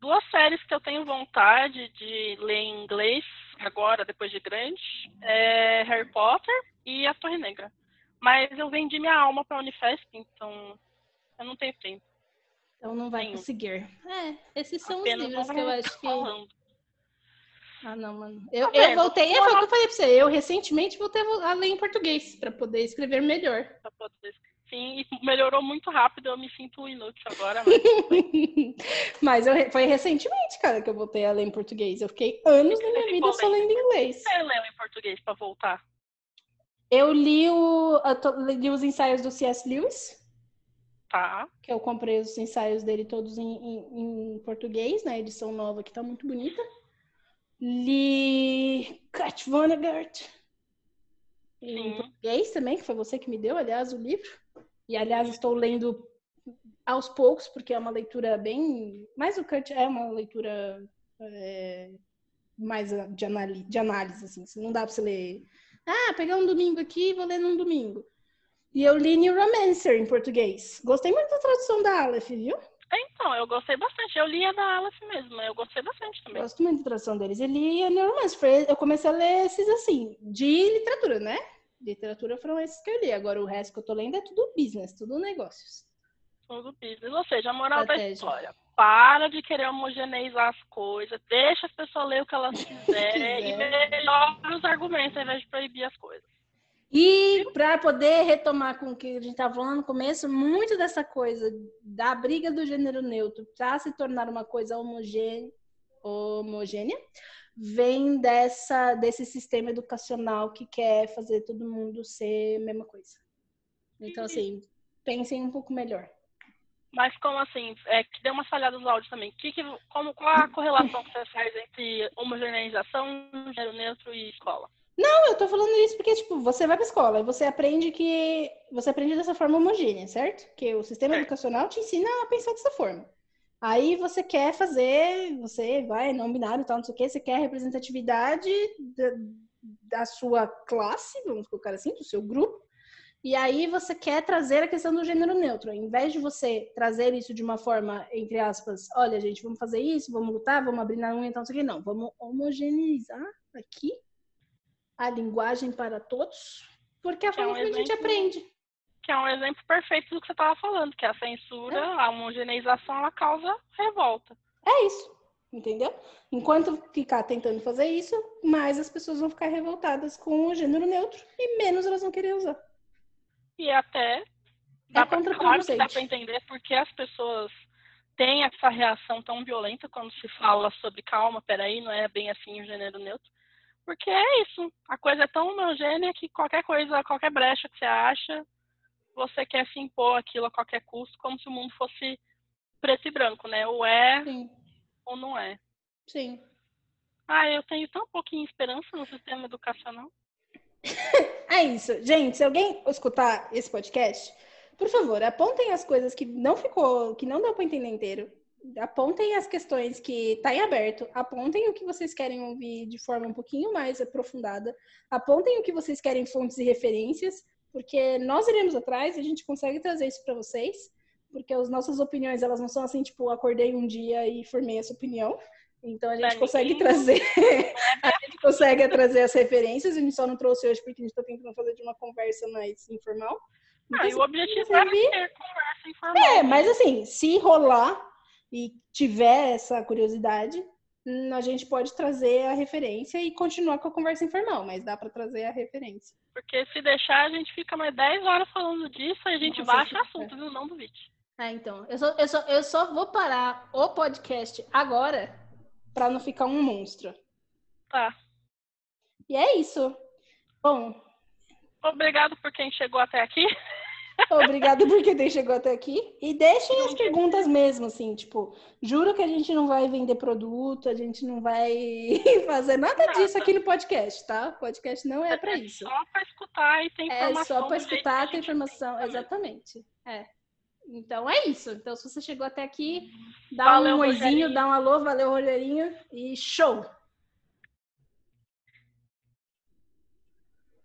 Duas séries que eu tenho vontade de ler em inglês agora, depois de grande, é Harry Potter e A Torre Negra. Mas eu vendi minha alma pra Unifesp, então eu não tenho tempo. Então não vai Nenhum. conseguir. É, esses são Apenas os livros que eu acho que. falando. Ah, não, mano. Eu, Tá eu voltei, foi o que eu falei pra você. Eu recentemente voltei a ler em português pra poder escrever melhor. pra poder- Sim, e melhorou muito rápido, eu me sinto inútil agora, mas Mas eu, foi recentemente, cara, que eu voltei a ler em português. Eu fiquei anos da minha vida só lendo inglês. você leu em português pra voltar. Eu li, o, eu to- li os ensaios do C.S. Lewis, Tá. que eu comprei os ensaios dele todos em, em- em português, na edição nova, que tá muito bonita. Li Kat Vonnegut em português também, que foi você que me deu, aliás, o livro. E, aliás, estou lendo aos poucos, porque é uma leitura bem... Mais o Kurt é uma leitura é, mais de, análise, de análise, assim. Não dá pra você ler... Ah, pegar um domingo aqui e vou ler num domingo. E eu li Neuromancer em português. Gostei muito da tradução da Aleph, viu? Então, eu gostei bastante. Eu li a da Aleph mesmo, eu gostei bastante também. Gosto muito da tradução deles. Eu li a Neuromancer. Foi- Eu comecei a ler esses assim, de literatura, né? Literatura foram esses que eu li. Agora o resto que eu tô lendo é tudo business, tudo negócios. Tudo business. Ou seja, a moral da Estratégia. história. Para de querer homogeneizar as coisas. Deixa as pessoas ler o que elas quiserem e melhora os argumentos ao invés de proibir as coisas. E para poder retomar com o que a gente estava falando no começo, muito dessa coisa da briga do gênero neutro para se tornar uma coisa homogê- homogênea vem dessa desse sistema educacional que quer fazer todo mundo ser a mesma coisa. Então, assim, pensem um pouco melhor. Mas como assim? É que deu uma falhada no áudio também. Que que, como, qual a correlação que você faz entre homogeneização, gênero neutro e escola? Não, eu tô falando isso porque, tipo, você vai pra escola e você aprende que. Você aprende dessa forma homogênea, certo? Que o sistema Certo. educacional te ensina a pensar dessa forma. Aí você quer fazer, você vai, não binário e tal, não sei o quê, você quer representatividade da, da sua classe, vamos colocar assim, do seu grupo. E aí você quer trazer a questão do gênero neutro. Ao invés de você trazer isso de uma forma, entre aspas, olha, gente, vamos fazer isso, vamos lutar, vamos abrir na unha e tal, não sei o quê. Não, vamos homogeneizar aqui a linguagem para todos, porque é a é forma um que a gente aprende. Que é um exemplo perfeito do que você estava falando, que a censura, a homogeneização, ela causa revolta. É isso, entendeu? Enquanto ficar tentando fazer isso, mais as pessoas vão ficar revoltadas com o gênero neutro e menos elas vão querer usar. E até dá pra, claro que dá para entender porque as pessoas têm essa reação tão violenta quando se fala sobre calma, peraí, não é bem assim o gênero neutro. Porque é isso, a coisa é tão homogênea que qualquer coisa, qualquer brecha que você acha, você quer se impor aquilo a qualquer custo, como se o mundo fosse preto e branco, né? Ou é Sim, ou não é. sim. Ah, eu tenho tão pouquinho esperança no sistema educacional. É isso. Gente, se alguém escutar esse podcast, por favor, apontem as coisas que não ficou, que não deu para entender inteiro. Apontem as questões que tá em aberto. Apontem o que vocês querem ouvir de forma um pouquinho mais aprofundada. Apontem o que vocês querem fontes e referências, porque nós iremos atrás e a gente consegue trazer isso para vocês. Porque as nossas opiniões, elas não são assim, tipo, acordei um dia e formei essa opinião. Então a gente Pra consegue ninguém. trazer a gente consegue trazer as referências, a gente só não trouxe hoje porque a gente está tentando fazer de uma conversa mais informal. Ah, e Então, o objetivo é ter conversa informal. É, mas assim, se rolar e tiver essa curiosidade, a gente pode trazer a referência e continuar com a conversa informal, mas dá para trazer a referência. Porque se deixar, a gente fica mais 10 horas falando disso e a gente Nossa, baixa fica. assunto, viu? Não duvide. Ah, então, eu só, eu só, eu só vou parar o podcast agora para não ficar um monstro. Tá. E é isso. Bom, Obrigado por quem chegou até aqui. Obrigada por quem chegou até aqui. E deixem as perguntas mesmo, assim, tipo, juro que a gente não vai vender produto, a gente não vai fazer nada Nada. disso aqui no podcast, tá? O podcast não é pra isso. Só pra escutar e ter É informação. só pra do jeito escutar, gente informação. tem. Exatamente. É. Então é isso. Então, se você chegou até aqui, dá Valeu, um oizinho, dá um alô, valeu, Rogerinho, e show!